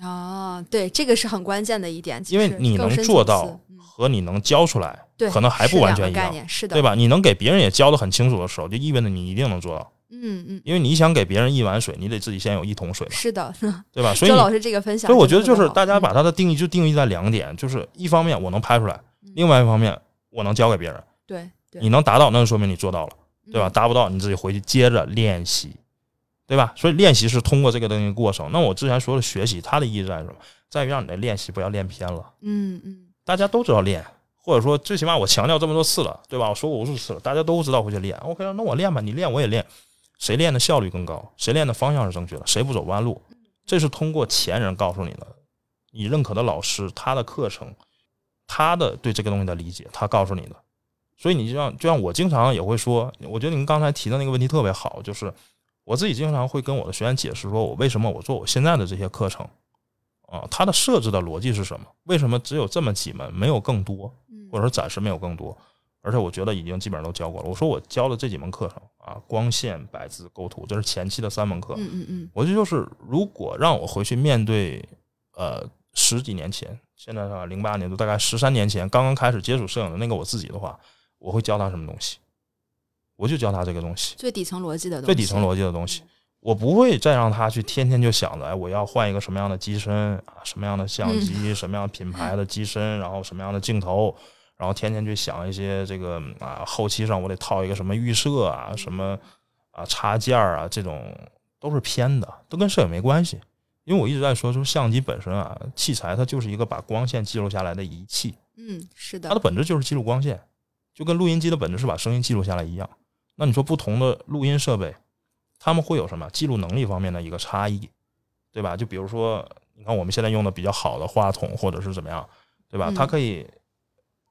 啊，对，这个是很关键的一点，因为你能做到和你能教出来，对，可能还不完全一样，是的，对？吧？你能给别人也教的很清楚的时候，就意味着你一定能做到。嗯嗯，因为你想给别人一碗水，你得自己先有一桶水嘛，是的，对吧？所以周老师这个分享，所以我觉得就是大大家把它的定义就定义在两点，就是一方面我能拍出来，嗯另外一方面我能教给别人。对对，你能达到，那就说明你做到了，对吧？嗯？达不到，你自己回去接着练习，对吧？所以练习是通过这个东西过程。那我之前说的学习，它的意义在什么？在于让你的练习不要练偏了。嗯嗯大家都知道练，或者说最起码我强调这么多次了，对吧？我说过无数次了，大家都知道会去练。OK，那我练吧，你练我也练，谁练的效率更高？谁练的方向是正确的？谁不走弯路？这是通过前人告诉你的，你认可的老师他的课程，他的对这个东西的理解，他告诉你的。所以你就像就像我经常也会说，我觉得您刚才提的那个问题特别好，就是我自己经常会跟我的学员解释，说我为什么我做我现在的这些课程啊，它的设置的逻辑是什么？为什么只有这么几门，没有更多？嗯，或者说暂时没有更多，而且我觉得已经基本上都教过了。我说我教的这几门课程啊，光线、百字、构图，这是前期的三门课。嗯嗯嗯我觉得就是如果让我回去面对，呃，十几年前，现在是零八年，就大概十三年前刚刚开始接触摄影的那个我自己的话，我会教他什么东西？我就教他这个东西，最底层逻辑的东西，最底层逻辑的东西。我不会再让他去天天就想着，哎，我要换一个什么样的机身啊，什么样的相机，什么样品牌的机身，然后什么样的镜头，然后天天去想一些这个啊，后期上我得套一个什么预设啊，什么啊插件儿啊，这种都是偏的，都跟摄影没关系。因为我一直在说，就是相机本身啊，器材它就是一个把光线记录下来的仪器，嗯，是的，它的本质就是记录光线，就跟录音机的本质是把声音记录下来一样。那你说不同的录音设备，他们会有什么记录能力方面的一个差异，对吧？就比如说，你看我们现在用的比较好的话筒，或者是怎么样，对吧？嗯它可以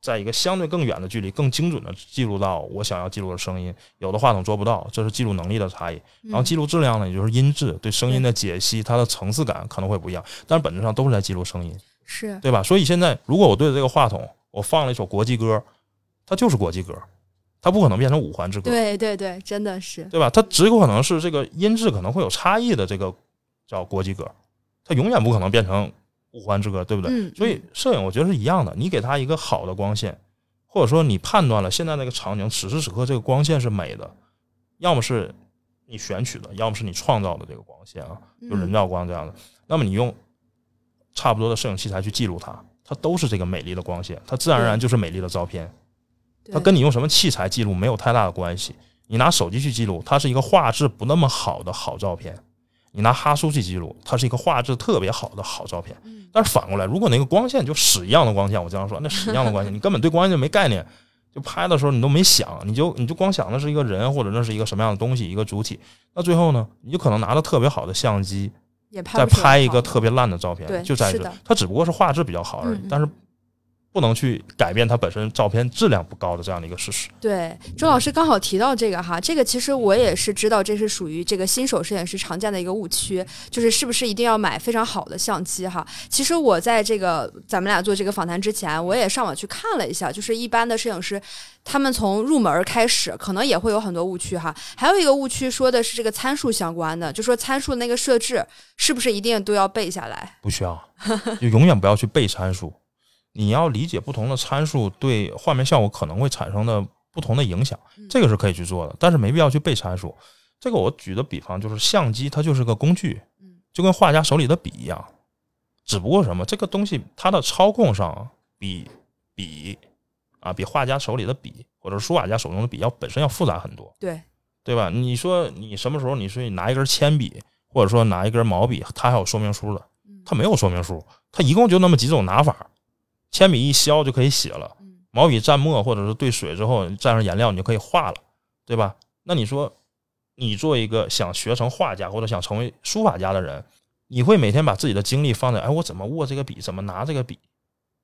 在一个相对更远的距离，更精准的记录到我想要记录的声音。有的话筒做不到，这是记录能力的差异。然后嗯记录质量呢，也就是音质对声音的解析，它的层次感可能会不一样，但是本质上都是在记录声音。是对吧？所以现在如果我对着这个话筒，我放了一首国际歌，它就是国际歌，它不可能变成五环之歌，对对对，真的是，对吧？它只有可能是这个音质可能会有差异的这个叫国际歌，它永远不可能变成五环之歌，对不对？嗯，所以摄影我觉得是一样的，你给它一个好的光线，或者说你判断了现在那个场景此时此刻这个光线是美的，要么是你选取的，要么是你创造的这个光线啊。嗯就人造光这样的。那么你用差不多的摄影器材去记录它，它都是这个美丽的光线，它自然而然就是美丽的照片。对它跟你用什么器材记录没有太大的关系。你拿手机去记录，它是一个画质不那么好的好照片；你拿哈苏去记录，它是一个画质特别好的好照片。嗯。但是反过来，如果那个光线就屎一样的光线，我经常说那屎一样的光线，你根本对光线没概念，就拍的时候你都没想，你就你就光想那是一个人或者那是一个什么样的东西，一个主体。那最后呢，你就可能拿着特别好的相机，再拍一个特别烂的照片，对就在这，它只不过是画质比较好而已，但是不能去改变它本身照片质量不高的这样的一个事实。对，周老师刚好提到这个哈，这个其实我也是知道，这是属于这个新手摄影师常见的一个误区，就是是不是一定要买非常好的相机哈？其实我在这个咱们俩做这个访谈之前，我也上网去看了一下，就是一般的摄影师，他们从入门开始，可能也会有很多误区哈。还有一个误区说的是这个参数相关的，就说参数那个设置是不是一定都要背下来？不需要，就永远不要去背参数。你要理解不同的参数对画面效果可能会产生的不同的影响，嗯这个是可以去做的，但是没必要去背参数。这个我举的比方就是相机，它就是个工具嗯，就跟画家手里的笔一样，只不过什么，这个东西它的操控上比笔啊，比画家手里的笔或者书法家手中的笔要本身要复杂很多。对，对吧？你说你什么时候你说你拿一根铅笔，或者说拿一根毛笔，它还有说明书的，嗯它没有说明书，它一共就那么几种拿法，铅笔一削就可以写了，嗯毛笔蘸墨或者是兑水之后蘸上颜料你就可以画了，对吧？那你说你做一个想学成画家或者想成为书法家的人，你会每天把自己的精力放在哎我怎么握这个笔，怎么拿这个笔，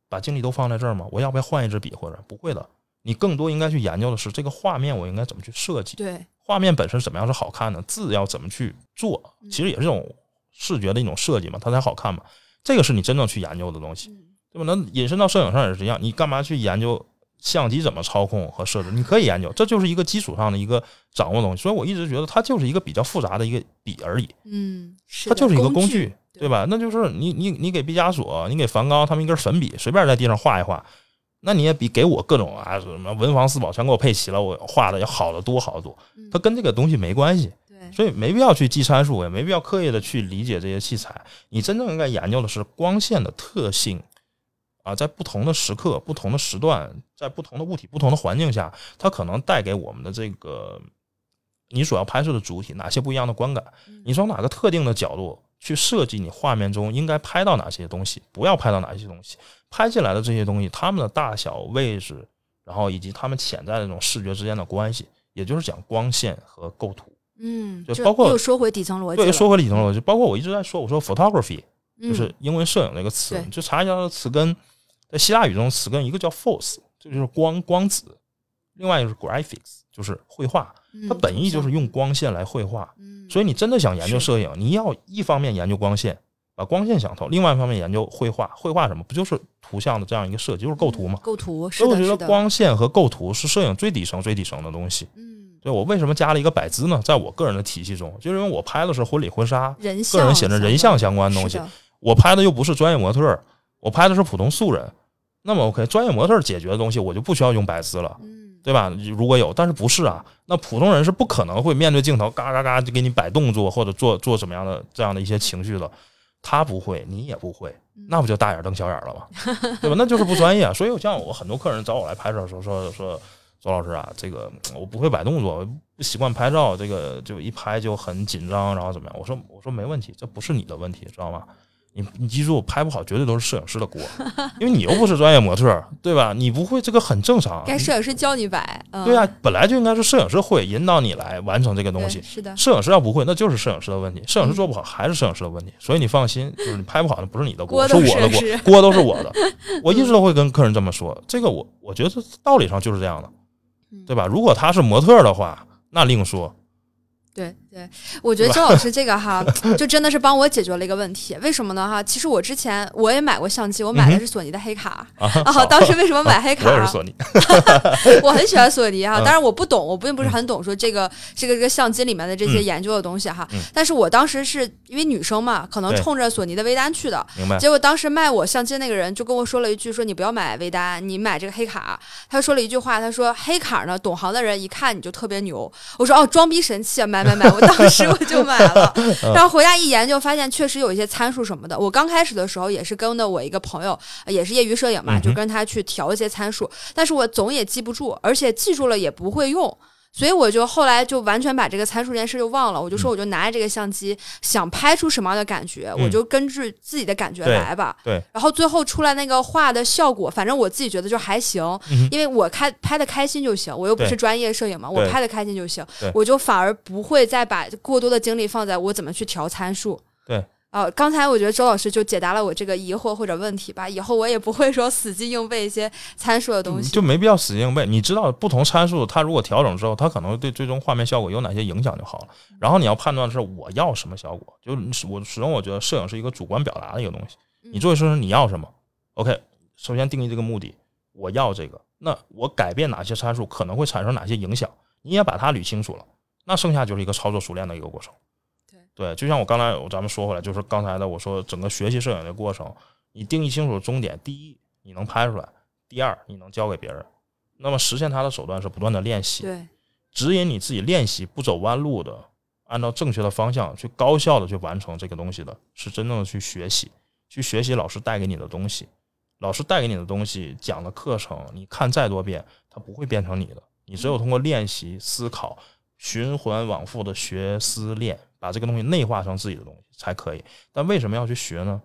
把精力都放在这儿吗？我要不要换一支笔或者不会的？你更多应该去研究的是这个画面我应该怎么去设计。对，画面本身怎么样是好看的，字要怎么去做，嗯其实也是这种视觉的一种设计嘛，它才好看嘛。这个是你真正去研究的东西。嗯对吧？那引申到摄影上也是一样，你干嘛去研究相机怎么操控和设置？你可以研究，这就是一个基础上的一个掌握东西。所以我一直觉得它就是一个比较复杂的一个笔而已，嗯，是它就是一个工具，对对吧？那就是你你你给毕加索，你给梵高，他们一根粉笔随便在地上画一画，那你也比给我各种啊什么文房四宝全给我配齐了，我画的要好得多好得多。嗯它跟这个东西没关系。对，所以没必要去记参数，也没必要刻意的去理解这些器材。你真正应该研究的是光线的特性啊，在不同的时刻、不同的时段，在不同的物体、不同的环境下，它可能带给我们的这个你所要拍摄的主体哪些不一样的观感。你从哪个特定的角度去设计你画面中应该拍到哪些东西，不要拍到哪些东西，拍进来的这些东西，它们的大小、位置，然后以及它们潜在的这种视觉之间的关系，也就是讲光线和构图。嗯，就包括又说回底层逻辑对，了，说回底层逻辑，包括我一直在说，我说 photography 嗯就是英文摄影这个词，对你去查一下它的词根，在希腊语中词根一个叫 force，这就是光光子，另外一个是 graphics，就是绘画，它本意就是用光线来绘画。嗯，所以你真的想研究摄影，你要一方面研究光线，把光线想透；另外一方面研究绘画。绘画什么？不就是图像的这样一个设计，就是构图吗？构图是所以我觉得光线和构图是摄影最底层、最底层的东西。嗯，对我为什么加了一个摆姿呢？在我个人的体系中，就是因为我拍的是婚礼婚纱，人个人写着人像相关的东西，我拍的又不是专业模特儿，我拍的是普通素人。那么 OK，专业模特儿解决的东西，我就不需要用摆姿了。嗯，对吧？如果有，但是不是啊？那普通人是不可能会面对镜头嘎嘎嘎就给你摆动作或者做做什么样的这样的一些情绪的，他不会，你也不会，嗯那不就大眼瞪小眼了吗？对吧？那就是不专业。所以像我很多客人找我来拍照的时候说说周老师啊，这个我不会摆动作，我不习惯拍照，这个就一拍就很紧张，然后怎么样？我说我说没问题，这不是你的问题，知道吗？你你记住，拍不好绝对都是摄影师的锅，因为你又不是专业模特，对吧？你不会这个很正常。该摄影师教你摆，嗯对啊，本来就应该是摄影师会引导你来完成这个东西。是的，摄影师要不会，那就是摄影师的问题；摄影师做嗯不好，还是摄影师的问题。所以你放心，就是你拍不好，那不是你的锅是我的锅，锅都是我的。我一直都会跟客人这么说，这个我我觉得道理上就是这样的，嗯对吧？如果他是模特的话，那另说。对对，我觉得周老师这个哈，就真的是帮我解决了一个问题。为什么呢？哈，其实我之前我也买过相机，我买的是索尼的黑卡。啊，啊，当时为什么买黑卡？我也是索尼，我很喜欢索尼哈，嗯当然我不懂，我并不是很懂说这个这个这个相机里面的这些嗯研究的东西哈嗯。但是我当时是因为女生嘛，可能冲着索尼的微单去的。明白？结果当时卖我相机那个人就跟我说了一句，说你不要买微单，你买这个黑卡。他说了一句话，他说黑卡呢，懂行的人一看你就特别牛。我说哦，装逼神器啊，买买买！我当时我就买了，然后回家一研究，发现确实有一些参数什么的。我刚开始的时候也是跟的我一个朋友，呃也是业余摄影嘛，就跟他去调一些参数，但是我总也记不住，而且记住了也不会用。所以我就后来就完全把这个参数这件事就忘了，我就说我就拿着这个相机，想拍出什么样的感觉，嗯我就根据自己的感觉来吧。对，然后最后出来那个画的效果，反正我自己觉得就还行，嗯因为我开拍的开心就行，我又不是专业摄影嘛，我拍的开心就行对，我就反而不会再把过多的精力放在我怎么去调参数。对。呃，刚才我觉得周老师就解答了我这个疑惑或者问题吧，以后我也不会说死记硬背一些参数的东西。就没必要死记硬背。你知道不同参数，它如果调整之后，它可能对最终画面效果有哪些影响就好了。然后你要判断的是我要什么效果，就是我始终我觉得摄影是一个主观表达的一个东西。嗯你作为摄影师你要什么？OK，首先定义这个目的，我要这个，那我改变哪些参数可能会产生哪些影响，你也把它捋清楚了，那剩下就是一个操作熟练的一个过程。对对，就像我刚才咱们说回来，就是刚才的我说整个学习摄影的过程，你定义清楚终点，第一你能拍出来，第二你能教给别人。那么实现它的手段是不断的练习，对，指引你自己练习，不走弯路的，按照正确的方向去高效的去完成这个东西的，是真正的去学习，去学习老师带给你的东西。老师带给你的东西，讲的课程，你看再多遍，它不会变成你的。你只有通过练习、思考、循环往复的学、思、练，把这个东西内化成自己的东西才可以。但为什么要去学呢？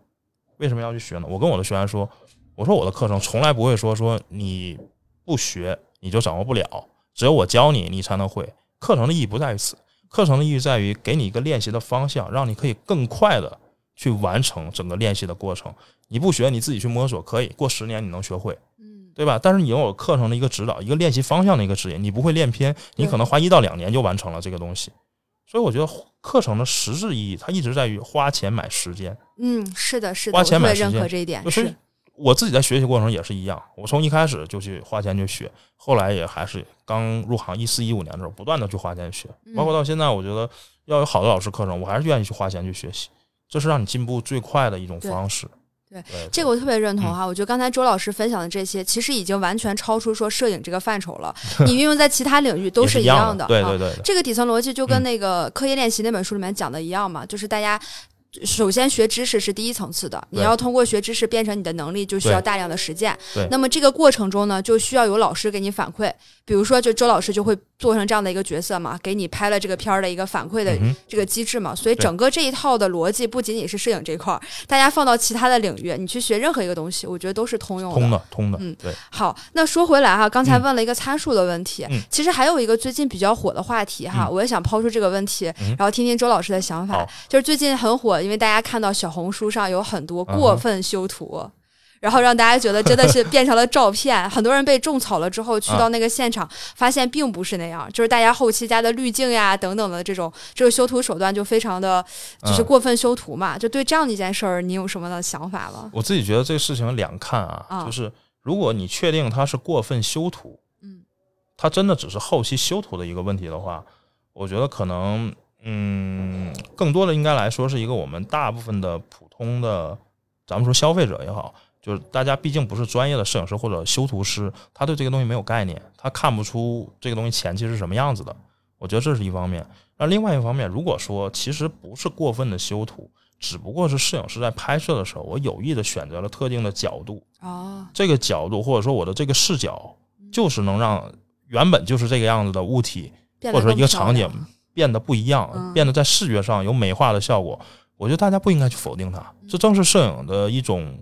为什么要去学呢？我跟我的学员说，我说我的课程从来不会说说你不学你就掌握不了，只有我教你，你才能会。课程的意义不在于此，课程的意义在于给你一个练习的方向，让你可以更快的去完成整个练习的过程。你不学，你自己去摸索，可以过十年你能学会，嗯，对吧？但是你有课程的一个指导，一个练习方向的一个指引，你不会练偏，你可能花一到两年就完成了这个东西。所以我觉得课程的实质意义，它一直在于花钱买时间。嗯，是的，是的，花钱买时间可这一点，就是是，我自己在学习过程也是一样，我从一开始就去花钱去学，后来也还是刚入行一四一五年的时候，不断的去花钱学，包括到现在，我觉得要有好的老师课程，我还是愿意去花钱去学习，这是让你进步最快的一种方式。对对，这个我特别认同哈，我觉得刚才周老师分享的这些，其实已经完全超出说摄影这个范畴了。你运用在其他领域都是一样的。对对对，这个底层逻辑就跟嗯那个科学练习那本书里面讲的一样嘛，就是大家。首先，学知识是第一层次的，你要通过学知识变成你的能力，就需要大量的实践。对那么这个过程中呢，就需要有老师给你反馈，比如说，就周老师就会做成这样的一个角色嘛，给你拍了这个片儿的一个反馈的这个机制嘛。所以整个这一套的逻辑不仅仅是摄影这块儿，大家放到其他的领域，你去学任何一个东西，我觉得都是通用的。通的通的，嗯对，好，那说回来哈，刚才嗯问了一个参数的问题，嗯其实还有一个最近比较火的话题哈，嗯我也想抛出这个问题，嗯然后听听周老师的想法。就是最近很火，因为大家看到小红书上有很多过分修图。然后让大家觉得真的是变成了照片，很多人被种草了之后，去啊到那个现场，发现并不是那样，就是大家后期加的滤镜呀等等的这种这个修图手段就非常的，就是嗯过分修图嘛。就对这样的一件事儿，你有什么的想法吗？我自己觉得这个事情两看啊，啊就是如果你确定它是过分修图，嗯，它真的只是后期修图的一个问题的话，我觉得可能，嗯，更多的应该来说是一个我们大部分的普通的，咱们说消费者也好，就是大家毕竟不是专业的摄影师或者修图师，他对这个东西没有概念，他看不出这个东西前期是什么样子的。我觉得这是一方面。那另外一方面，如果说其实不是过分的修图，只不过是摄影师在拍摄的时候，我有意的选择了特定的角度，哦，这个角度或者说我的这个视角，就是能让原本就是这个样子的物体或者说一个场景变得不一样，嗯变得在视觉上有美化的效果。我觉得大家不应该去否定它，嗯这正是摄影的一种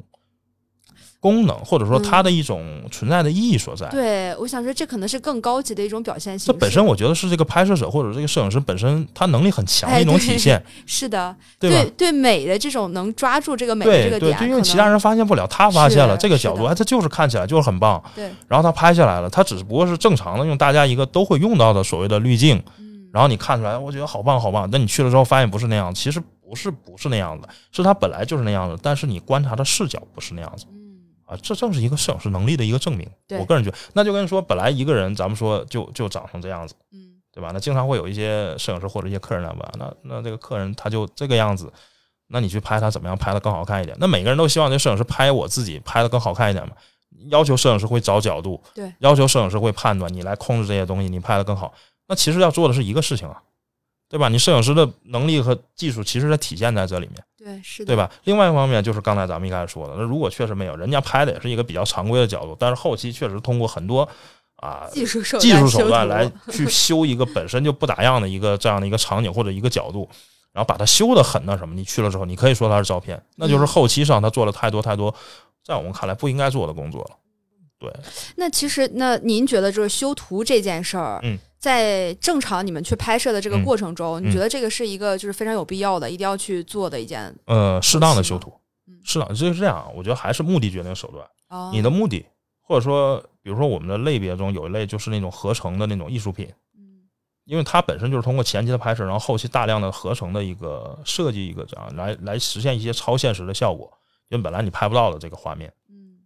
功能，或者说它的一种存在的意义所在。嗯对，我想说这可能是更高级的一种表现形式。这本身我觉得是这个拍摄者或者这个摄影师本身他能力很强的哎一种体现，是的，对吧？对美的这种能抓住这个美的这对对，个点，对因为其他人发现不了，他发现了这个角度，哎，他就是看起来就是很棒，对，然后他拍下来了，他只不过是正常的用大家一个都会用到的所谓的滤镜，嗯，然后你看出来，我觉得好棒好棒，但你去了之后发现不是那样，其实不是不是那样的，是他本来就是那样的，但是你观察的视角不是那样子。嗯啊，这正是一个摄影师能力的一个证明。对我个人觉得，那就跟说本来一个人，咱们说就就长成这样子，嗯对吧？那经常会有一些摄影师或者一些客人来问，那那这个客人他就这个样子，那你去拍他怎么样拍的更好看一点？那每个人都希望这摄影师拍我自己拍的更好看一点嘛？要求摄影师会找角度，对，要求摄影师会判断，你来控制这些东西，你拍的更好。那其实要做的是一个事情啊，对吧？你摄影师的能力和技术其实它体现在这里面，对是的，对吧？另外一方面就是刚才咱们一开始说的，那如果确实没有，人家拍的也是一个比较常规的角度，但是后期确实通过很多啊技术手技术手段来 去修一个本身就不咋样的一个这样的一个场景或者一个角度，然后把它修的很那什么，你去了之后，你可以说它是照片，那就是嗯后期上他做了太多太多，在我们看来不应该做的工作了。对，那其实，那您觉得就是修图这件事儿，嗯在正常你们去拍摄的这个嗯过程中，你嗯觉得这个是一个就是非常有必要的，一定要去做的一件呃，适当的修图嗯，适当这是这样啊，我觉得还是目的决定手段。哦，你的目的，或者说，比如说我们的类别中有一类就是那种合成的那种艺术品，嗯因为它本身就是通过前期的拍摄，然后后期大量的合成的一个设计一个这样来来实现一些超现实的效果，因为本来你拍不到的这个画面，嗯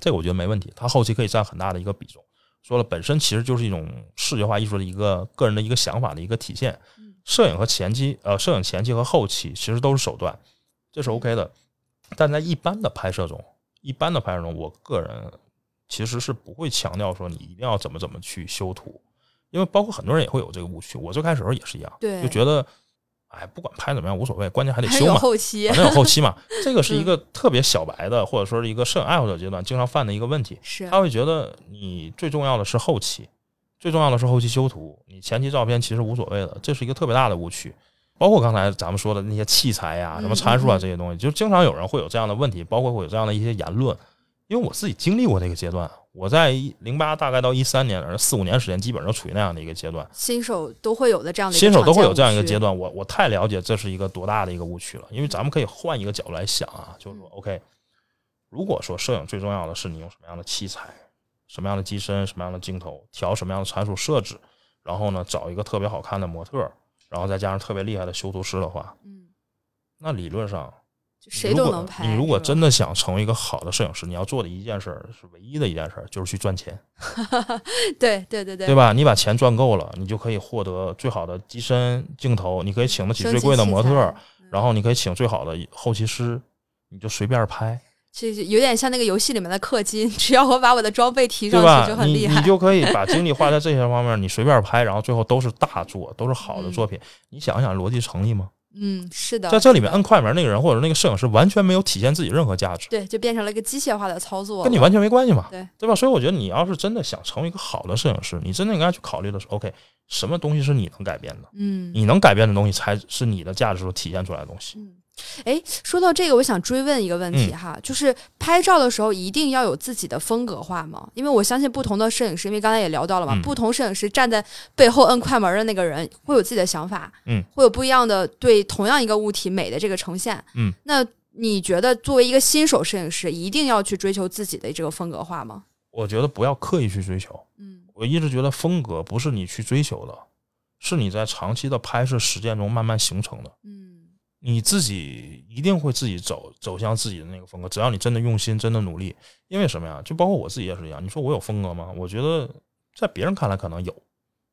这个我觉得没问题，它后期可以占很大的一个比重。说了，本身其实就是一种视觉化艺术的一个个人的一个想法的一个体现嗯。摄影和前期，呃，摄影前期和后期其实都是手段，这是 OK 的。但在一般的拍摄中，一般的拍摄中，我个人其实是不会强调说你一定要怎么怎么去修图，因为包括很多人也会有这个误区。我最开始时候也是一样，对就觉得，哎，不管拍怎么样无所谓，关键还得修嘛。后期反正有后期嘛，这个是一嗯个特别小白的，或者说是一个摄影爱好者阶段经常犯的一个问题。是他会觉得你最重要的是后期，最重要的是后期修图，你前期照片其实无所谓的，这是一个特别大的误区。包括刚才咱们说的那些器材呀、什么参数啊这些东西，就经常有人会有这样的问题，包括会有这样的一些言论。因为我自己经历过那个阶段，我在零八大概到一三年，四五年时间，基本上处于那样的一个阶段。新手都会有的这样的一个新手都会有这样一个阶段，我我太了解这是一个多大的一个误区了。因为咱们可以换一个角度来想啊，就是说，OK，如果说摄影最重要的是你用什么样的器材、什么样的机身、什么样的镜头、调什么样的参数设置，然后呢找一个特别好看的模特，然后再加上特别厉害的修图师的话，嗯那理论上就谁都能拍。你如果真的想成为一个好的摄影师，你要做的一件事儿是唯一的一件事儿，就是去赚钱，对对对对对吧？你把钱赚够了，你就可以获得最好的机身镜头，你可以请得起最贵的模特儿，然后你可以请最好的后期师，你就随便拍，这就有点像那个游戏里面的氪金，只要我把我的装备提上去就？很厉害。你就可以 把精力花在这些方面，你随便拍，然后最后都是大作，都是好的嗯作品。你想想逻辑成立吗？嗯，是的，在这里面摁快门那个人或者那个摄影师完全没有体现自己任何价值，对，就变成了一个机械化的操作，跟你完全没关系嘛，对对吧？所以我觉得你要是真的想成为一个好的摄影师，你真的应该去考虑的是，OK，什么东西是你能改变的？嗯你能改变的东西才是你的价值所体现出来的东西。嗯。哎，说到这个，我想追问一个问题嗯哈，就是拍照的时候一定要有自己的风格化吗？因为我相信不同的摄影师，因为刚才也聊到了嘛，嗯不同摄影师站在背后摁快门的那个人会有自己的想法，嗯，会有不一样的对同样一个物体美的这个呈现，嗯。那你觉得作为一个新手摄影师，一定要去追求自己的这个风格化吗？我觉得不要刻意去追求，嗯我一直觉得风格不是你去追求的，是你在长期的拍摄实践中慢慢形成的。嗯你自己一定会自己走走向自己的那个风格，只要你真的用心，真的努力。因为什么呀？就包括我自己也是一样。你说我有风格吗？我觉得在别人看来可能有，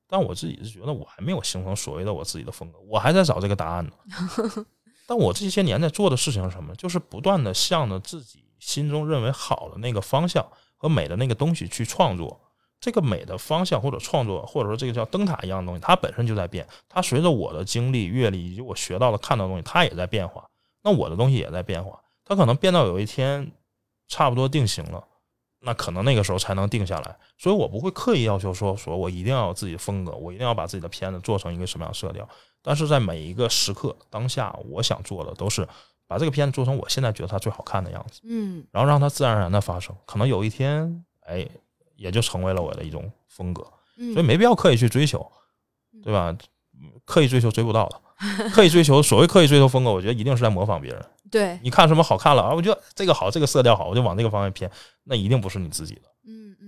但我自己是觉得我还没有形成所谓的我自己的风格，我还在找这个答案呢。但我这些年在做的事情是什么？就是不断的向着自己心中认为好的那个方向和美的那个东西去创作。这个美的方向或者创作，或者说这个叫灯塔一样的东西，它本身就在变。它随着我的经历、阅历以及我学到的、看到的东西，它也在变化。那我的东西也在变化，它可能变到有一天差不多定型了，那可能那个时候才能定下来。所以我不会刻意要求说，说我一定要有自己的风格，我一定要把自己的片子做成一个什么样的色调。但是在每一个时刻当下，我想做的都是把这个片子做成我现在觉得它最好看的样子。嗯然后让它自然而然的发生。可能有一天，哎，也就成为了我的一种风格，嗯，所以没必要刻意去追求，对吧？刻意追求追不到的，刻意追求所谓刻意追求风格，我觉得一定是在模仿别人。对，你看什么好看了啊？我觉得这个好，这个色调好，我就往这个方向偏，那一定不是你自己的。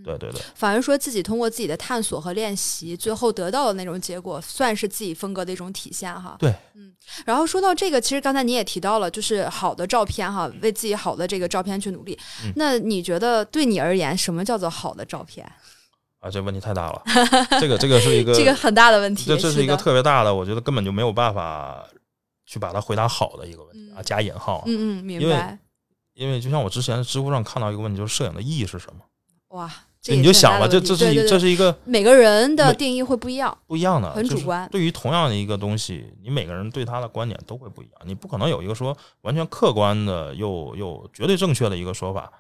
对对对，反而说自己通过自己的探索和练习，最后得到的那种结果，算是自己风格的一种体现哈。对，嗯。然后说到这个，其实刚才你也提到了，就是好的照片哈，为自己好的这个照片去努力。嗯那你觉得对你而言，什么叫做好的照片？啊，这问题太大了，这个这个是一个 这个很大的问题。这这是一个特别大的，我觉得根本就没有办法去把它回答好的一个问题啊，嗯加引号啊，嗯嗯，明因为白。因为就像我之前知乎上看到一个问题，就是摄影的意义是什么？哇，这你就想吧，这这是一这是一个每个人的定义会不一样。不一样的，很主观对于同样的一个东西，你每个人对它的观点都会不一样，你不可能有一个说完全客观的又又绝对正确的一个说法，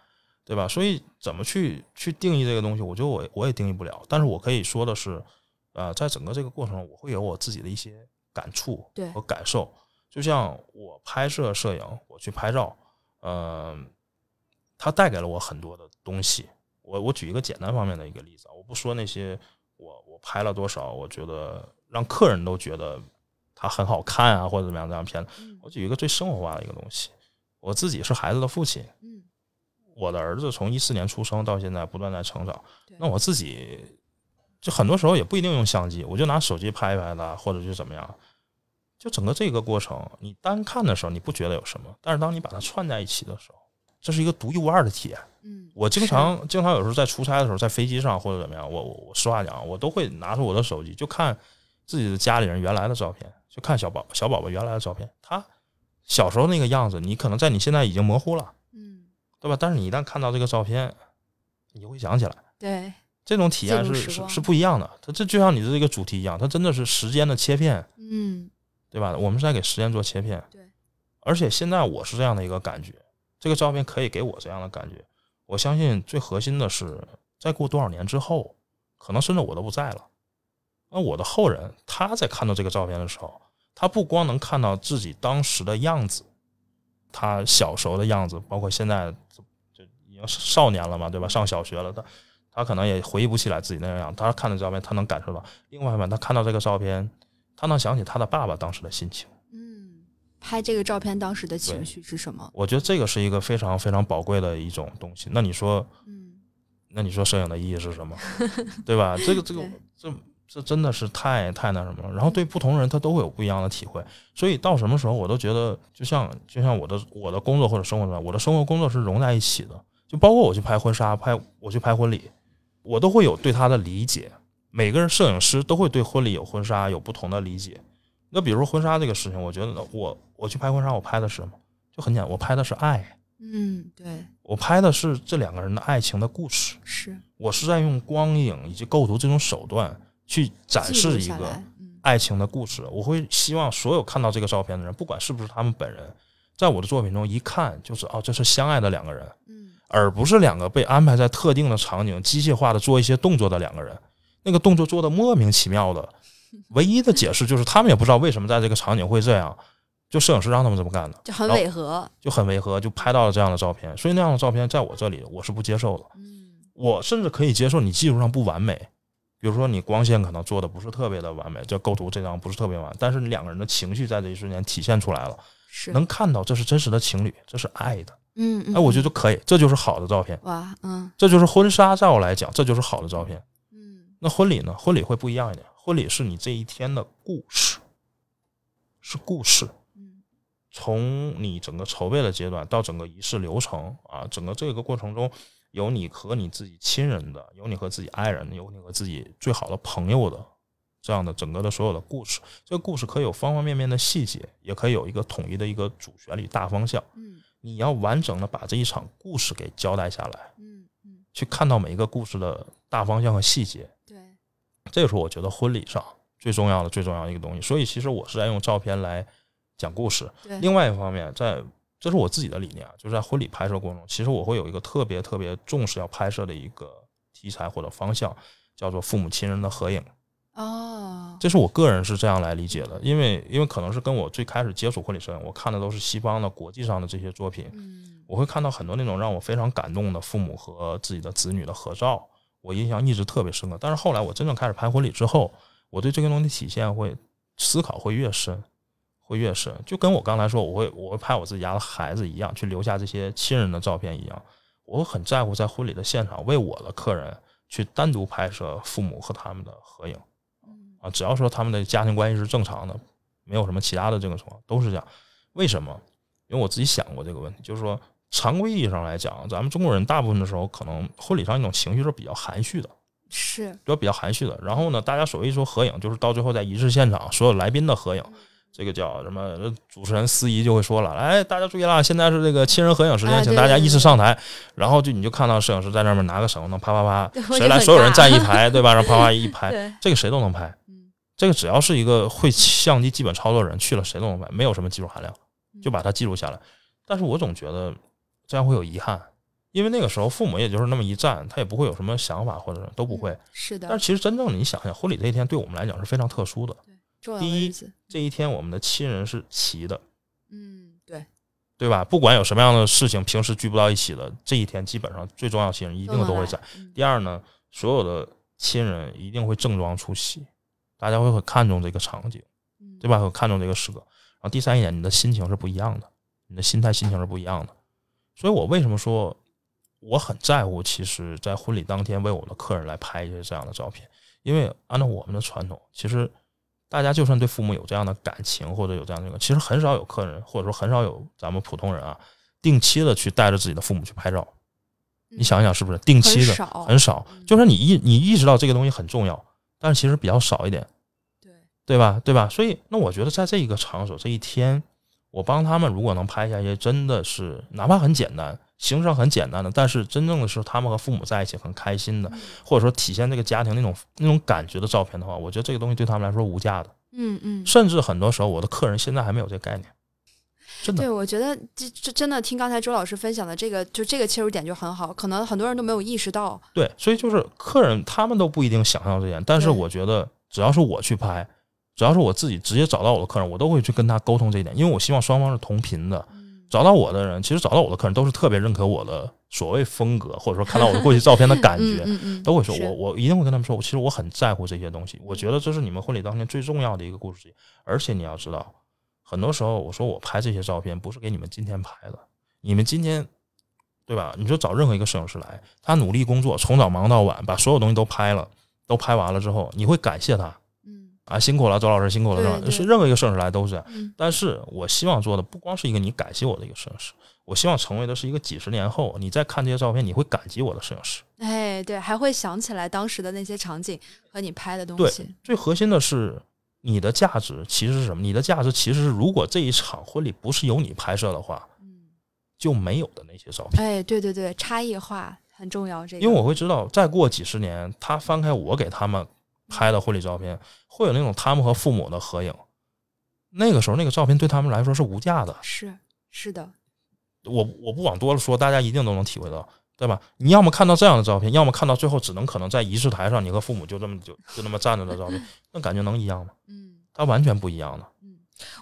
对吧？所以怎么去去定义这个东西，我觉得我我也定义不了。但是我可以说的是，呃，在整个这个过程中，我会有我自己的一些感触和感受。就像我拍摄摄影，我去拍照，嗯、它带给了我很多的东西。我我举一个简单方面的一个例子啊，我不说那些我我拍了多少，我觉得让客人都觉得它很好看啊，或者怎么样这样片子。嗯我举一个最生活化的一个东西，我自己是孩子的父亲，嗯我的儿子从一四年出生到现在不断在成长，那我自己就很多时候也不一定用相机，我就拿手机拍一拍它，或者是怎么样。就整个这个过程，你单看的时候你不觉得有什么，但是当你把它串在一起的时候，这是一个独一无二的体验。嗯，我经常经常有时候在出差的时候，在飞机上或者怎么样，我我我实话讲，我都会拿出我的手机，就看自己的家里人原来的照片，就看小宝小宝宝原来的照片，他小时候那个样子，你可能在你现在已经模糊了，嗯，对吧？但是你一旦看到这个照片，你就会想起来，对，这种体验是是是不一样的。它这就像你的这个主题一样，它真的是时间的切片，嗯对吧？我们是在给时间做切片，对。而且现在我是这样的一个感觉，这个照片可以给我这样的感觉。我相信最核心的是，再过多少年之后，可能甚至我都不在了，那我的后人他在看到这个照片的时候，他不光能看到自己当时的样子，他小时候的样子，包括现在就已经少年了嘛，对吧？上小学了，他他可能也回忆不起来自己那个样。他看的照片，他能感受到；另外一方面，他看到这个照片，他能想起他的爸爸当时的心情。嗯，拍这个照片当时的情绪是什么？我觉得这个是一个非常非常宝贵的一种东西。那你说，嗯那你说摄影的意义是什么？对吧？这个这个这这真的是太太那什么了。然后对不同人他都会有不一样的体会，所以到什么时候我都觉得，就像就像我的我的工作或者生活中，我的生活工作是融在一起的。就包括我去拍婚纱，拍我去拍婚礼，我都会有对他的理解。每个人摄影师都会对婚礼有婚纱有不同的理解。那比如说婚纱这个事情，我觉得我我去拍婚纱，我拍的是什么？就很简单，我拍的是爱。嗯，对，我拍的是这两个人的爱情的故事。是我是在用光影以及构图这种手段去展示一个爱情的故事。我会希望所有看到这个照片的人，不管是不是他们本人，在我的作品中一看就是哦，这是相爱的两个人。嗯。而不是两个被安排在特定的场景，机械化的做一些动作的两个人，那个动作做的莫名其妙的，唯一的解释就是他们也不知道为什么在这个场景会这样，就摄影师让他们这么干的，就很违和，就很违和，就拍到了这样的照片。所以那样的照片在我这里我是不接受的。嗯，我甚至可以接受你技术上不完美，比如说你光线可能做的不是特别的完美，这构图这张不是特别完，但是两个人的情绪在这一瞬间体现出来了，是能看到这是真实的情侣，这是爱的。嗯，哎，我觉得可以，这就是好的照片。哇，嗯，这就是婚纱，在我来讲，这就是好的照片。嗯，那婚礼呢？婚礼会不一样一点。婚礼是你这一天的故事，是故事。嗯，从你整个筹备的阶段到整个仪式流程啊，整个这个过程中，有你和你自己亲人的，有你和自己爱人的，有你和自己最好的朋友的，这样的整个的所有的故事。这个故事可以有方方面面的细节，也可以有一个统一的一个主旋律大方向。嗯。你要完整的把这一场故事给交代下来，嗯嗯，去看到每一个故事的大方向和细节，对，这个是我觉得婚礼上最重要的、最重要的一个东西。所以其实我是在用照片来讲故事。对，另外一方面，在这是我自己的理念啊，就是在婚礼拍摄过程中，其实我会有一个特别特别重视要拍摄的一个题材或者方向，叫做父母亲人的合影。哦，这是我个人是这样来理解的，因为因为可能是跟我最开始接触婚礼摄影，我看的都是西方的国际上的这些作品，嗯，我会看到很多那种让我非常感动的父母和自己的子女的合照，我印象一直特别深刻。但是后来我真正开始拍婚礼之后，我对这个东西体现会思考会越深，会越深，就跟我刚才说我会我会拍我自己家的孩子一样，去留下这些亲人的照片一样，我很在乎在婚礼的现场为我的客人去单独拍摄父母和他们的合影。啊，只要说他们的家庭关系是正常的，没有什么其他的这个什么，都是这样。为什么？因为我自己想过这个问题，就是说，常规意义上来讲，咱们中国人大部分的时候，可能婚礼上一种情绪是比较含蓄的，是，比较比较含蓄的。然后呢，大家所谓说合影，就是到最后在仪式现场，所有来宾的合影。这个叫什么？主持人司仪就会说了：“哎，大家注意啦，现在是这个亲人合影时间，请大家依次上台。”然后就你就看到摄影师在那边拿个闪光灯，啪啪啪，谁来，所有人站一排，对吧？然后啪啪一 拍，这个谁都能拍。这个只要是一个会相机基本操作的人去了，谁都能拍，没有什么技术含量，就把它记录下来。但是我总觉得这样会有遗憾，因为那个时候父母也就是那么一站，他也不会有什么想法，或者都不会。是的。但是其实真正你想想，婚礼这一天对我们来讲是非常特殊的。第一，这一天我们的亲人是齐的。嗯，对，对吧？不管有什么样的事情，平时聚不到一起的，这一天基本上最重要亲人一定都会在。第二呢，所有的亲人一定会正装出席，大家会很看重这个场景，对吧？会看重这个时刻。然后第三一点，你的心情是不一样的，你的心态、心情是不一样的。所以我为什么说我很在乎？其实，在婚礼当天为我的客人来拍一些这样的照片，因为按照我们的传统，其实。大家就算对父母有这样的感情，或者有这样的，其实很少有客人，或者说很少有咱们普通人啊，定期的去带着自己的父母去拍照。你想一想，是不是定期的很少？就是你意你意识到这个东西很重要，但是其实比较少一点，对对吧？对吧？所以那我觉得在这一个场所这一天，我帮他们如果能拍下一些真的是哪怕很简单。形式上很简单的，但是真正的是他们和父母在一起很开心的，或者说体现这个家庭那种那种感觉的照片的话，我觉得这个东西对他们来说无价的。嗯嗯。甚至很多时候，我的客人现在还没有这个概念。真的。对，我觉得这这真的听刚才周老师分享的这个，就这个切入点就很好，可能很多人都没有意识到。对，所以就是客人他们都不一定想象这点，但是我觉得只要是我去拍，只要是我自己直接找到我的客人，我都会去跟他沟通这一点，因为我希望双方是同频的。找到我的人，其实找到我的客人都是特别认可我的所谓风格，或者说看到我的过去照片的感觉，都会说，我我一定会跟他们说，我其实我很在乎这些东西，我觉得这是你们婚礼当天最重要的一个故事。而且你要知道，很多时候我说我拍这些照片不是给你们今天拍的，你们今天，对吧？你说找任何一个摄影师来，他努力工作，从早忙到晚，把所有东西都拍了。都拍完了之后，你会感谢他嗯啊，辛苦了，周老师辛苦了，对是吧？是任何一个摄影师来都是这样。嗯但是我希望做的不光是一个你感谢我的一个摄影师，我希望成为的是一个几十年后你再看这些照片，你会感激我的摄影师。哎，对，还会想起来当时的那些场景和你拍的东对西。最核心的是你的价值其实是什么？你的价值其实是如果这一场婚礼不是由你拍摄的话，嗯，就没有的那些照片。哎，对对对，差异化很重要。这个，因为我会知道，再过几十年，他翻开我给他们拍的婚礼照片，会有那种他们和父母的合影。那个时候，那个照片对他们来说是无价的。是是的，我我不往多了说，大家一定都能体会到，对吧？你要么看到这样的照片，要么看到最后只能可能在仪式台上，你和父母就这么就就那么站着的照片，那感觉能一样吗？嗯。它完全不一样的。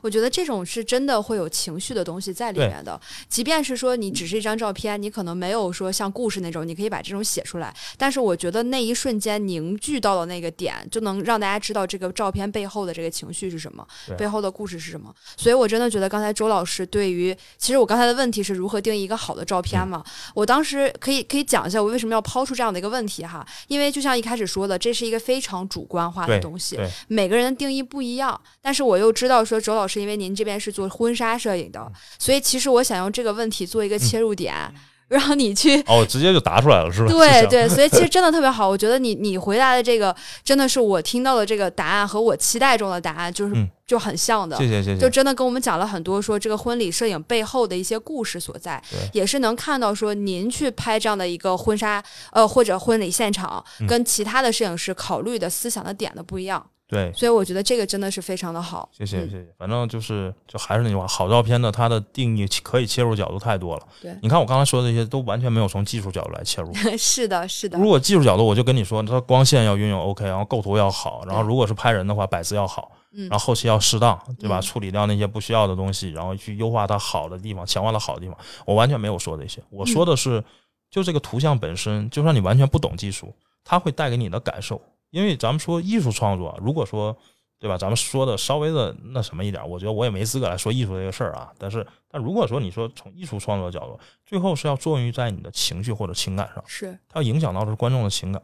我觉得这种是真的会有情绪的东西在里面的，即便是说你只是一张照片，你可能没有说像故事那种，你可以把这种写出来，但是我觉得那一瞬间凝聚到的那个点，就能让大家知道这个照片背后的这个情绪是什么，背后的故事是什么。所以我真的觉得刚才周老师对于，其实我刚才的问题是如何定义一个好的照片嘛？我当时可以可以讲一下我为什么要抛出这样的一个问题哈，因为就像一开始说的，这是一个非常主观化的东西，对，每个人的定义不一样，但是我又知道说周老师，因为您这边是做婚纱摄影嗯。的，所以其实我想用这个问题做一个切入点，让你去。哦，直接就答出来了，是吧？是对对，所以其实真的特别好，我觉得你你回答的这个真的是我听到的这个答案和我期待中的答案就是、嗯。就很像的，谢谢谢谢。就真的跟我们讲了很多说这个婚礼摄影背后的一些故事所在，也是能看到说您去拍这样的一个婚纱呃或者婚礼现场，嗯。跟其他的摄影师考虑的思想的点的不一样，对，所以我觉得这个真的是非常的好。嗯谢谢谢谢。反正就是就还是那句话，好照片的它的定义可以切入角度太多了。对你看我刚才说的这些都完全没有从技术角度来切入。是的，是的如，果技术角度，我就跟你说，它光线要运用 OK，然后构图要好，然后如果是拍人的话，摆姿要好，嗯然后后期要适当，对吧？嗯处理掉那些不需要的东西，然后去优化它好的地方，强化它好的地方。我完全没有说这些，我说的是，就这个图像本身，就算你完全不懂技术，它会带给你的感受。因为咱们说艺术创作，如果说对吧，咱们说的稍微的那什么一点，我觉得我也没资格来说艺术这个事儿啊。但是，但如果说你说从艺术创作的角度，最后是要作用于在你的情绪或者情感上。是它要影响到的是观众的情感，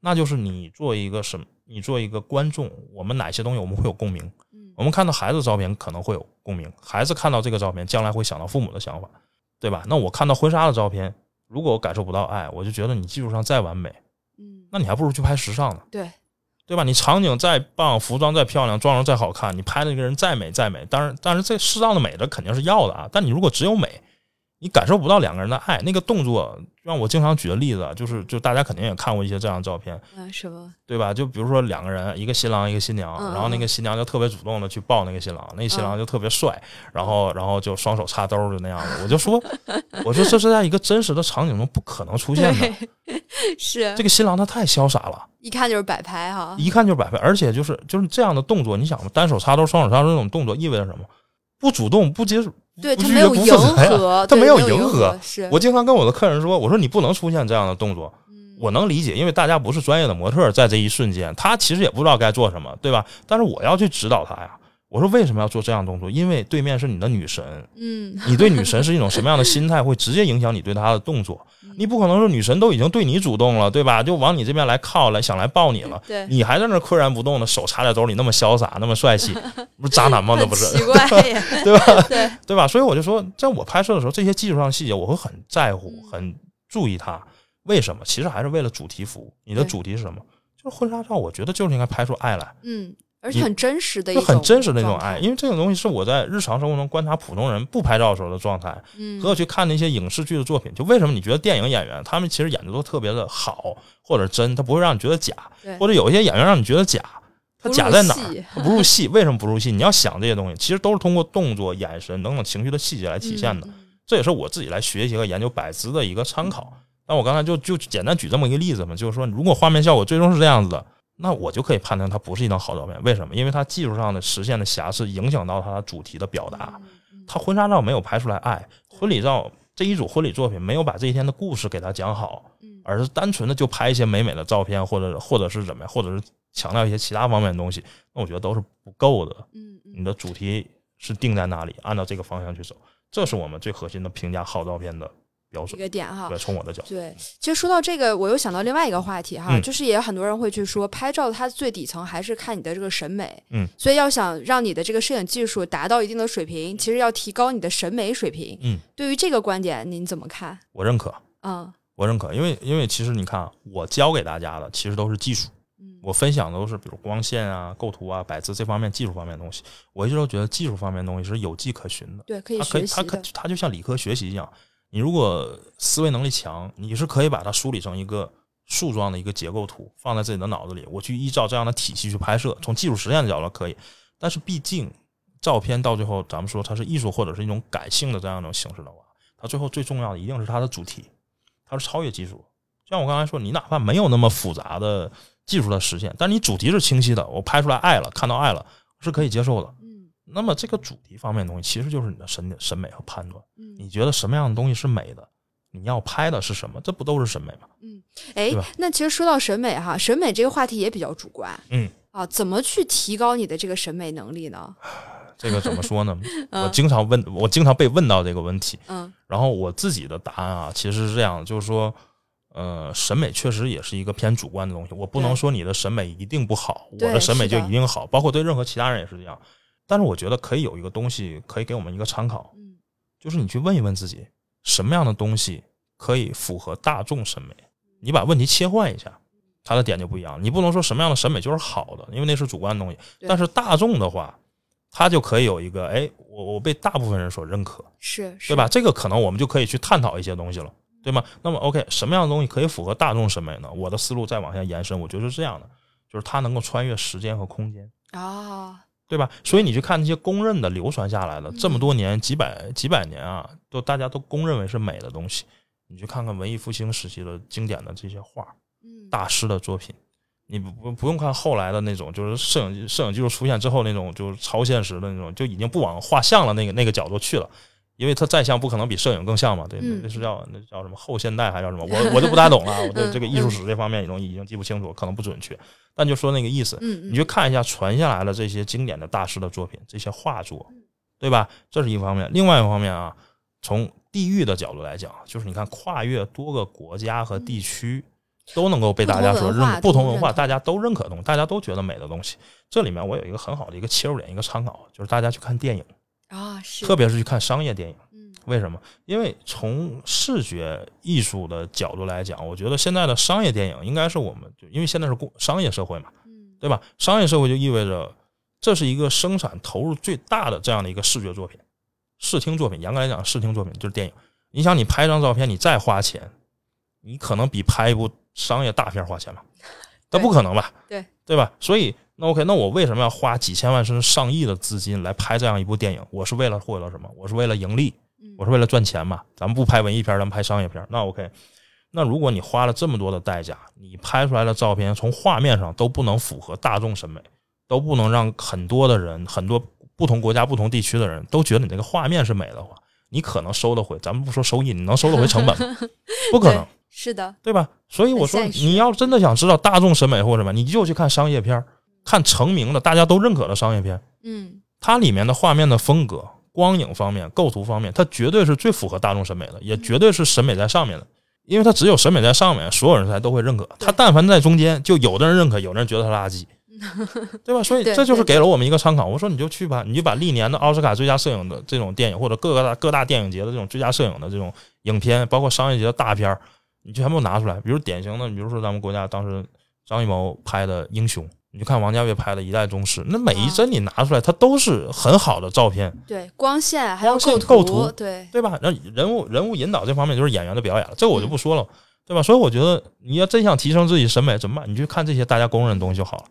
那就是你做一个什么，你做一个观众，我们哪些东西我们会有共鸣？嗯我们看到孩子的照片可能会有共鸣，孩子看到这个照片，将来会想到父母的想法，对吧？那我看到婚纱的照片，如果我感受不到爱，我就觉得你技术上再完美，嗯，那你还不如去拍时尚呢，对，对吧？你场景再棒，服装再漂亮，妆容再好看，你拍的那个人再美再美，当然，但是这适当的美的肯定是要的啊。但你如果只有美，你感受不到两个人的爱，那个动作，让我经常举的例子啊，就是就大家肯定也看过一些这样的照片，啊，什么？对吧？就比如说两个人，一个新郎一个新娘，嗯然后那个新娘就特别主动的去抱那个新郎，那个新郎就特别帅，然后然后就双手插兜就那样的。我就说，我说这是在一个真实的场景中不可能出现的。是这个新郎他太潇洒了，一看就是摆拍哈。一看就是摆拍，而且就是就是这样的动作，你想嘛，单手插兜、双手插兜这种动作意味着什么？不主动、不接触，对不拒绝他没有迎不负责呀合，他没有迎迎合是我经常跟我的客人说，我说你不能出现这样的动作，嗯我能理解，因为大家不是专业的模特，在这一瞬间，他其实也不知道该做什么，对吧？但是我要去指导他呀。我说为什么要做这样动作？因为对面是你的女神，嗯，你对女神是一种什么样的心态，会直接影响你对她的动作。你不可能说女神都已经对你主动了，对吧？就往你这边来靠来，想来抱你了，对，你还在那岿然不动的，手插在兜里，那么潇洒，那么帅气，不是渣男吗？那不是奇怪，对吧？对，对吧？所以我就说，在我拍摄的时候，这些技术上的细节我会很在乎，嗯很注意它。为什么？其实还是为了主题服务。你的主题是什么？就是婚纱照，我觉得就是应该拍出爱来，嗯，而且很真实的一就种，很真实的那种爱。因为这种东西是我在日常生活中观察普通人不拍照的时候的状态，嗯，和我去看那些影视剧的作品。就为什么你觉得电影演员他们其实演的都特别的好或者真，他不会让你觉得假，对或者有一些演员让你觉得假。他假在哪儿？他不入戏，为什么不入戏？你要想这些东西，其实都是通过动作、眼神等等情绪的细节来体现的。嗯这也是我自己来学习和研究摆姿的一个参考。那我刚才就就简单举这么一个例子嘛，就是说，如果画面效果最终是这样子的，那我就可以判断它不是一张好照片。为什么？因为它技术上的实现的瑕疵影响到它主题的表达。嗯它婚纱照没有拍出来爱，婚礼照这一组婚礼作品没有把这一天的故事给它讲好，嗯而是单纯的就拍一些美美的照片，或者或者是怎么样，或者是强调一些其他方面的东西，那我觉得都是不够的。你的主题是定在哪里，按照这个方向去走，这是我们最核心的评价好照片的标准。一个点哈。对，从我的角度，对，其实说到这个，我又想到另外一个话题哈，嗯就是也有很多人会去说，拍照它最底层还是看你的这个审美，嗯，所以要想让你的这个摄影技术达到一定的水平，其实要提高你的审美水平。嗯，对于这个观点，您怎么看？我认可，嗯我认可，因为因为其实你看啊，我教给大家的其实都是技术，嗯我分享的都是比如光线啊、构图啊、摆姿这方面技术方面的东西。我一直都觉得技术方面的东西是有迹可循的，对，可以学习的。它就像理科学习一样，你如果思维能力强，你是可以把它梳理成一个树状的一个结构图，放在自己的脑子里，我去依照这样的体系去拍摄，从技术实现的角度可以。但是毕竟照片到最后，咱们说它是艺术或者是一种感性的这样一种形式的话，它最后最重要的一定是它的主题，它是超越技术。像我刚才说，你哪怕没有那么复杂的技术的实现，但你主题是清晰的，我拍出来爱了，看到爱了，是可以接受的。嗯那么这个主题方面的东西，其实就是你的审审美和判断。嗯，你觉得什么样的东西是美的？你要拍的是什么？这不都是审美吗？哎对吧，那其实说到审美哈，审美这个话题也比较主观。嗯啊，怎么去提高你的这个审美能力呢？这个怎么说呢？我嗯经常问，我经常被问到这个问题，嗯然后我自己的答案啊，其实是这样，就是说，呃，审美确实也是一个偏主观的东西。我不能说你的审美一定不好，我的审美就一定好，包括对任何其他人也是这样。但是我觉得可以有一个东西可以给我们一个参考，嗯就是你去问一问自己，什么样的东西可以符合大众审美？你把问题切换一下，它的点就不一样。你不能说什么样的审美就是好的，因为那是主观的东西。但是大众的话，它就可以有一个，哎，我我被大部分人所认可，是是对吧？？这个可能我们就可以去探讨一些东西了，对吗？那么 OK，什么样的东西可以符合大众审美呢？我的思路再往下延伸，我觉得是这样的，就是它能够穿越时间和空间。啊，对吧？所以你去看那些公认的、流传下来的嗯这么多年、几百几百年啊，都大家都公认为是美的东西。你去看看文艺复兴时期的经典的这些画，嗯大师的作品，你不不不用看后来的那种，就是摄影摄影技术出现之后那种，就是超现实的那种，就已经不往画像了那个那个角度去了。因为它再像不可能比摄影更像嘛，对，嗯那是叫那叫什么后现代还叫什么？我我就不大懂了，我对嗯这个艺术史这方面已经已经记不清楚，可能不准确，但就说那个意思。嗯，你去看一下传下来的这些经典的大师的作品，这些画作，嗯对吧？这是一方面。另外一方面啊，从地域的角度来讲，就是你看跨越多个国家和地区，都能够被大家所认可，不同文化大家都认可的东西，大家都觉得美的东西。这里面我有一个很好的一个切入点，一个参考，就是大家去看电影，啊是，特别是去看商业电影。嗯为什么？因为从视觉艺术的角度来讲，我觉得现在的商业电影应该是我们就因为现在是工商业社会嘛，嗯对吧？商业社会就意味着这是一个生产投入最大的这样的一个视觉作品，视听作品。严格来讲，视听作品就是电影。你想，你拍张照片，你再花钱，你可能比拍一部商业大片花钱吗？那不可能吧？对对吧？所以那 OK，那我为什么要花几千万甚至上亿的资金来拍这样一部电影？我是为了获得什么？我是为了盈利。嗯我是为了赚钱嘛，咱们不拍文艺片，咱们拍商业片，那 OK。那如果你花了这么多的代价，你拍出来的照片从画面上都不能符合大众审美，都不能让很多的人、很多不同国家、不同地区的人都觉得你这个画面是美的话，你可能收得回，咱们不说收益，你能收得回成本吗？不可能，是的，对吧？所以我说，你要真的想知道大众审美或者什么，你就去看商业片儿，看成名的、大家都认可的商业片，嗯它里面的画面的风格、光影方面、构图方面，它绝对是最符合大众审美的，也绝对是审美在上面的。因为它只有审美在上面，所有人才都会认可。它但凡在中间，就有的人认可，有的人觉得它垃圾，对吧？所以这就是给了我们一个参考。我说你就去吧，你就把历年的奥斯卡最佳摄影的这种电影，或者各个大各大电影节的这种最佳摄影的这种影片，包括商业节的大片儿，你全部拿出来。比如典型的，比如说咱们国家当时张艺谋拍的《英雄》，你就看王家卫拍的《一代宗师》，那每一帧你拿出来，它都是很好的照片，对，光线还有光线构构图对，对吧？那人物人物引导这方面就是演员的表演了，这个我就不说了，对吧？所以我觉得你要真想提升自己审美怎么办？你就看这些大家公认的东西就好了。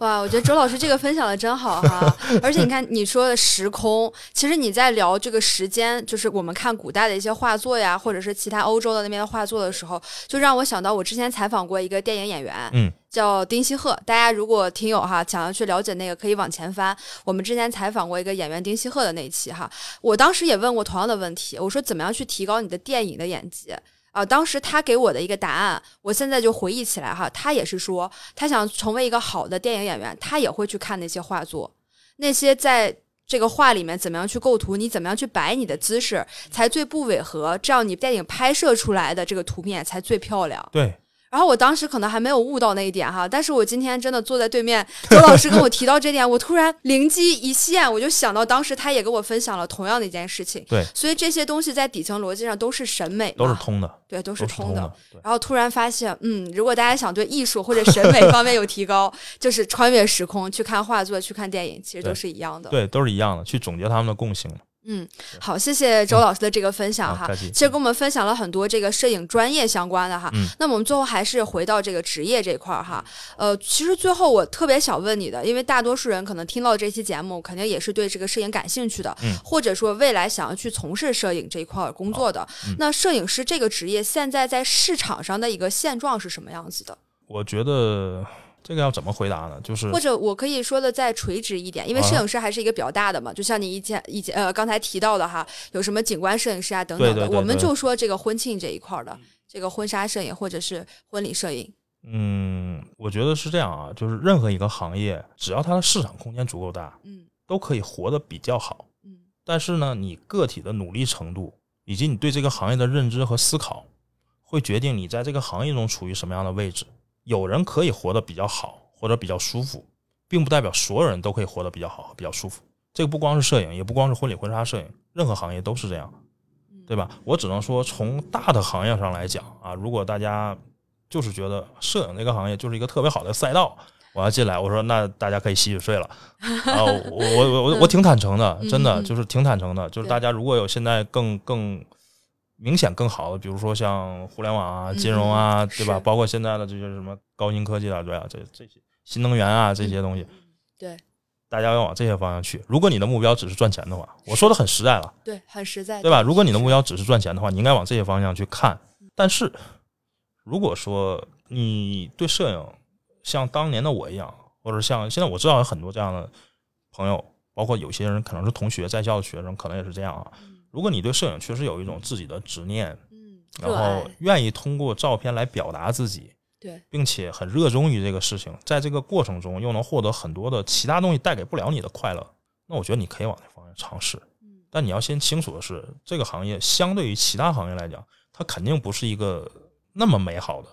哇，我觉得周老师这个分享的真好哈！而且你看你说的时空，其实你在聊这个时间，就是我们看古代的一些画作呀，或者是其他欧洲的那边的画作的时候，就让我想到我之前采访过一个电影演员，嗯，叫丁西鹤。大家如果听友哈想要去了解那个，可以往前翻。我们之前采访过一个演员丁西鹤的那一期哈，我当时也问过同样的问题，我说怎么样去提高你的电影的演技？啊，当时他给我的一个答案，我现在就回忆起来哈，他也是说，他想成为一个好的电影演员，他也会去看那些画作，那些在这个画里面怎么样去构图，你怎么样去摆你的姿势才最不违和，这样你电影拍摄出来的这个图片才最漂亮。对，然后我当时可能还没有悟到那一点哈，但是我今天真的坐在对面，周老师跟我提到这点，我突然灵机一现，我就想到当时他也跟我分享了同样的一件事情。对，所以这些东西在底层逻辑上都是审美，都是通的，对，都都是通的。然后突然发现，嗯，如果大家想对艺术或者审美 方面有提高，就是穿越时空去看画作、去看电影，其实都是一样的。对，都是一样的，去总结他们的共性。嗯，好，谢谢周老师的这个分享哈。其实跟我们分享了很多这个摄影专业相关的哈。嗯。那我们最后还是回到这个职业这块儿哈。呃，其实最后我特别想问你的，因为大多数人可能听到这期节目，肯定也是对这个摄影感兴趣的，嗯，或者说未来想要去从事摄影这一块工作的。那摄影师这个职业现在在市场上的一个现状是什么样子的？我觉得。这个要怎么回答呢？就是或者我可以说的再垂直一点，因为摄影师还是一个比较大的嘛，就像你以前以前呃刚才提到的哈，有什么景观摄影师啊等等的，我们就说这个婚庆这一块的这个婚纱摄影或者是婚礼摄影。嗯，我觉得是这样啊，就是任何一个行业，只要它的市场空间足够大，嗯，都可以活得比较好，嗯。但是呢，你个体的努力程度以及你对这个行业的认知和思考，会决定你在这个行业中处于什么样的位置。有人可以活得比较好或者比较舒服，并不代表所有人都可以活得比较好、比较舒服。这个不光是摄影，也不光是婚礼婚纱摄影，任何行业都是这样，对吧？我只能说，从大的行业上来讲啊，如果大家就是觉得摄影这个行业就是一个特别好的赛道，我要进来，我说那大家可以洗洗睡了啊！我我我我挺坦诚的，真的就是挺坦诚的，就是大家如果有现在更更。明显更好的，比如说像互联网啊、金融啊，对吧？包括现在的这些什么高新科技啊，对啊，这这些新能源啊这些东西，对，大家要往这些方向去。如果你的目标只是赚钱的话，我说的很实在了，对，很实在，对吧？如果你的目标只是赚钱的话，你应该往这些方向去看。但是，如果说你对摄影像当年的我一样，或者像现在我知道有很多这样的朋友，包括有些人可能是同学在校的学生，可能也是这样啊。如果你对摄影确实有一种自己的执念，嗯，然后愿意通过照片来表达自己，对，并且很热衷于这个事情，在这个过程中又能获得很多的其他东西带给不了你的快乐，那我觉得你可以往那方面尝试。嗯，但你要先清楚的是，这个行业相对于其他行业来讲，它肯定不是一个那么美好的，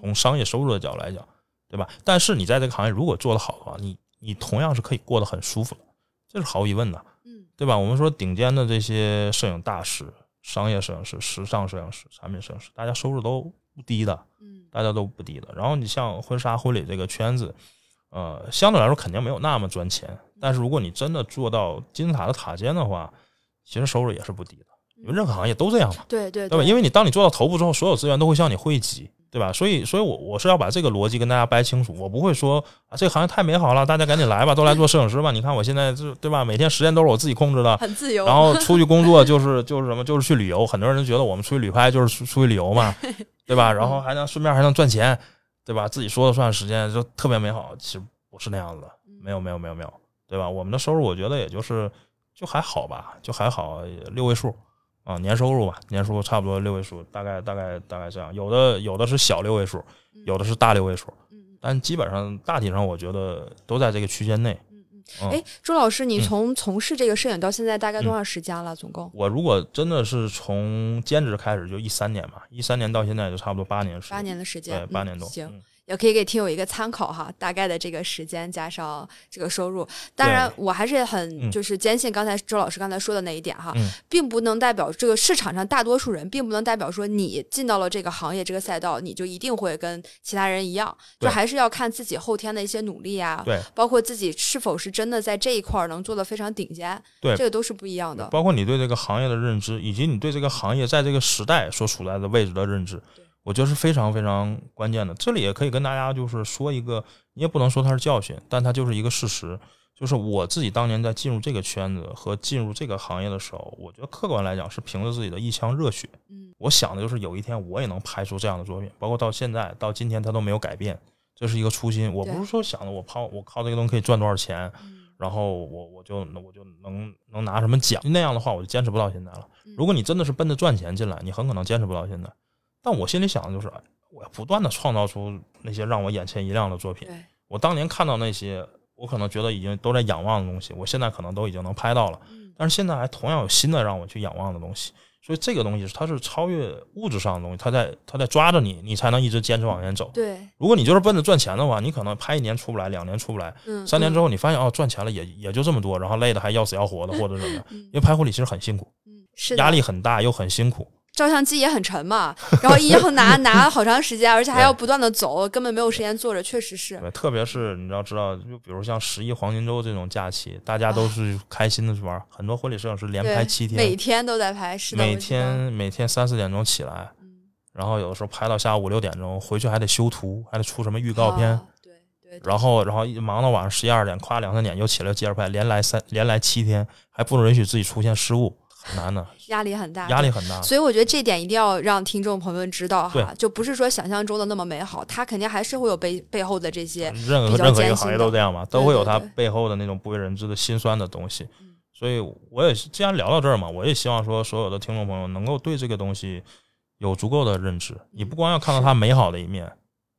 从商业收入的角度来讲，对吧？但是你在这个行业如果做得好的话，你你同样是可以过得很舒服的，这是毫无疑问的。对吧？我们说顶尖的这些摄影大师、商业摄影师、时尚摄影师、产品摄影师，大家收入都不低的，嗯，大家都不低的。然后你像婚纱、婚礼这个圈子，呃，相对来说肯定没有那么赚钱。但是如果你真的做到金字塔的塔尖的话，其实收入也是不低的。因为任何行业都这样嘛，对对，对吧？因为你当你做到头部之后，所有资源都会向你汇集。对吧？所以，所以我我是要把这个逻辑跟大家掰清楚。我不会说啊，这个行业太美好了，大家赶紧来吧，都来做摄影师吧。你看我现在这，对吧？每天时间都是我自己控制的，很自由。然后出去工作就是就是什么，就是去旅游。很多人觉得我们出去旅拍就是出出去旅游嘛，对吧？然后还能顺便还能赚钱，对吧？自己说了算，时间就特别美好。其实不是那样子的，没有没有没有没有，对吧？我们的收入我觉得也就是就还好吧，就还好，六位数。啊，年收入吧，年收入差不多六位数，大概大概大概这样。有的有的是小六位数，有的是大六位数，但基本上大体上我觉得都在这个区间内。嗯嗯。哎，朱老师，你从从事这个摄影到现在大概多长时间了？总共？我如果真的是从兼职开始，就一三年吧，一三年到现在就差不多八年。八年的时间，对，八年多。行。也可以给听友一个参考哈，大概的这个时间加上这个收入。当然，我还是很就是坚信刚才周老师刚才说的那一点哈，并不能代表这个市场上大多数人，并不能代表说你进到了这个行业这个赛道，你就一定会跟其他人一样。就还是要看自己后天的一些努力啊，对，包括自己是否是真的在这一块能做的非常顶尖，对，这个都是不一样的。包括你对这个行业的认知，以及你对这个行业在这个时代所处在的位置的认知。我觉得是非常非常关键的。这里也可以跟大家就是说一个，你也不能说它是教训，但它就是一个事实。就是我自己当年在进入这个圈子和进入这个行业的时候，我觉得客观来讲是凭着自己的一腔热血。嗯，我想的就是有一天我也能拍出这样的作品，包括到现在到今天它都没有改变，这是一个初心。我不是说想着我靠我靠这个东西可以赚多少钱，然后我我就我就能能拿什么奖，那样的话我就坚持不到现在了。如果你真的是奔着赚钱进来，你很可能坚持不到现在。但我心里想的就是，我要不断的创造出那些让我眼前一亮的作品。我当年看到那些我可能觉得已经都在仰望的东西，我现在可能都已经能拍到了，但是现在还同样有新的让我去仰望的东西，所以这个东西它是超越物质上的东西，它在它在抓着你，你才能一直坚持往前走。对，如果你就是奔着赚钱的话，你可能拍一年出不来，两年出不来，嗯，三年之后，你发现哦赚钱了也也就这么多，然后累的还要死要活的或者怎么样，嗯因为拍婚礼其实很辛苦，嗯，是压力很大又很辛苦。照相机也很沉嘛，然后一要拿 拿好长时间，而且还要不断的走，根本没有时间坐着，确实是。对，特别是你要知道，就比如像十一黄金周这种假期，大家都是开心的去玩，很多婚礼摄影师连拍七天，每天都在拍，是的，每天每天三四点钟起来，嗯。然后有的时候拍到下午五六点钟，回去还得修图，还得出什么预告片，啊对对，对。然后然后一忙到晚上十一二点，夸两三点又起来接着拍，连来三连来七天，还不允许自己出现失误，很难的，压力很大，压力很大。所以我觉得这点一定要让听众朋友们知道哈，就不是说想象中的那么美好，它肯定还是会有背背后的这些。任何任何一个行业都这样嘛，都会有它背后的那种不为人知的辛酸的东西嗯。所以我也是既然聊到这儿嘛，我也希望说所有的听众朋友能够对这个东西有足够的认知。你不光要看到它美好的一面，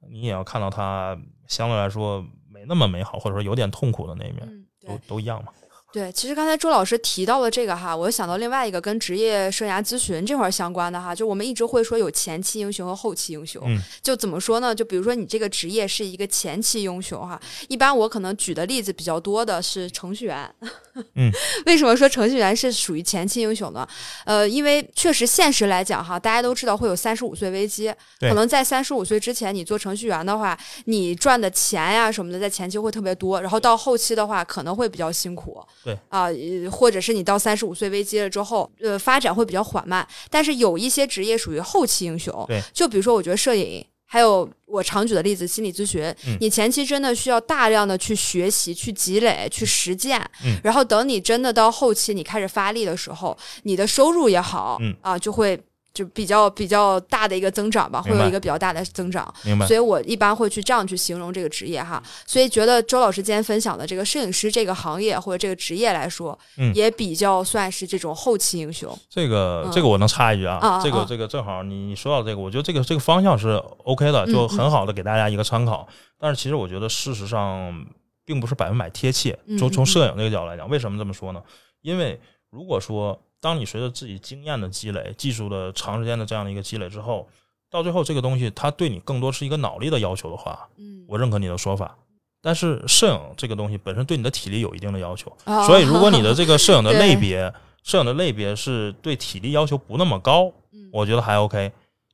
你也要看到它相对来说没那么美好，或者说有点痛苦的那一面，嗯，都都一样嘛。对，其实刚才周老师提到了这个哈，我又想到另外一个跟职业生涯咨询这块儿相关的哈，就我们一直会说有前期英雄和后期英雄，嗯就怎么说呢？就比如说你这个职业是一个前期英雄哈，一般我可能举的例子比较多的是程序员。嗯，为什么说程序员是属于前期英雄呢？呃，因为确实现实来讲哈，大家都知道会有三十五岁危机，可能在三十五岁之前你做程序员的话，你赚的钱呀什么的，在前期会特别多，然后到后期的话可能会比较辛苦。对啊、呃或者是你到三十五岁危机了之后，呃，发展会比较缓慢。但是有一些职业属于后期英雄，对，就比如说我觉得摄影。还有我常举的例子，心理咨询，嗯你前期真的需要大量的去学习、去积累、去实践，嗯然后等你真的到后期你开始发力的时候，你的收入也好，嗯啊，就会就比较比较大的一个增长吧，会有一个比较大的增长。明白所？以我一般会去这样去形容这个职业哈。所以觉得周老师今天分享的这个摄影师这个行业或者这个职业来说，嗯也比较算是这种后期英雄。这个嗯这个我能插一句啊，这个这个正好你你说到这个，我觉得这个这个方向是 OK 的，就嗯很好的给大家一个参考。但是其实我觉得事实上并不是百分百贴切嗯。从嗯从摄影这个角度来讲，为什么这么说呢？因为如果说当你随着自己经验的积累、技术的长时间的这样的一个积累之后，到最后这个东西它对你更多是一个脑力的要求的话，嗯，我认可你的说法。但是摄影这个东西本身对你的体力有一定的要求，哦所以如果你的这个摄影的 类别，摄影的类别是对体力要求不那么高，嗯我觉得还 OK。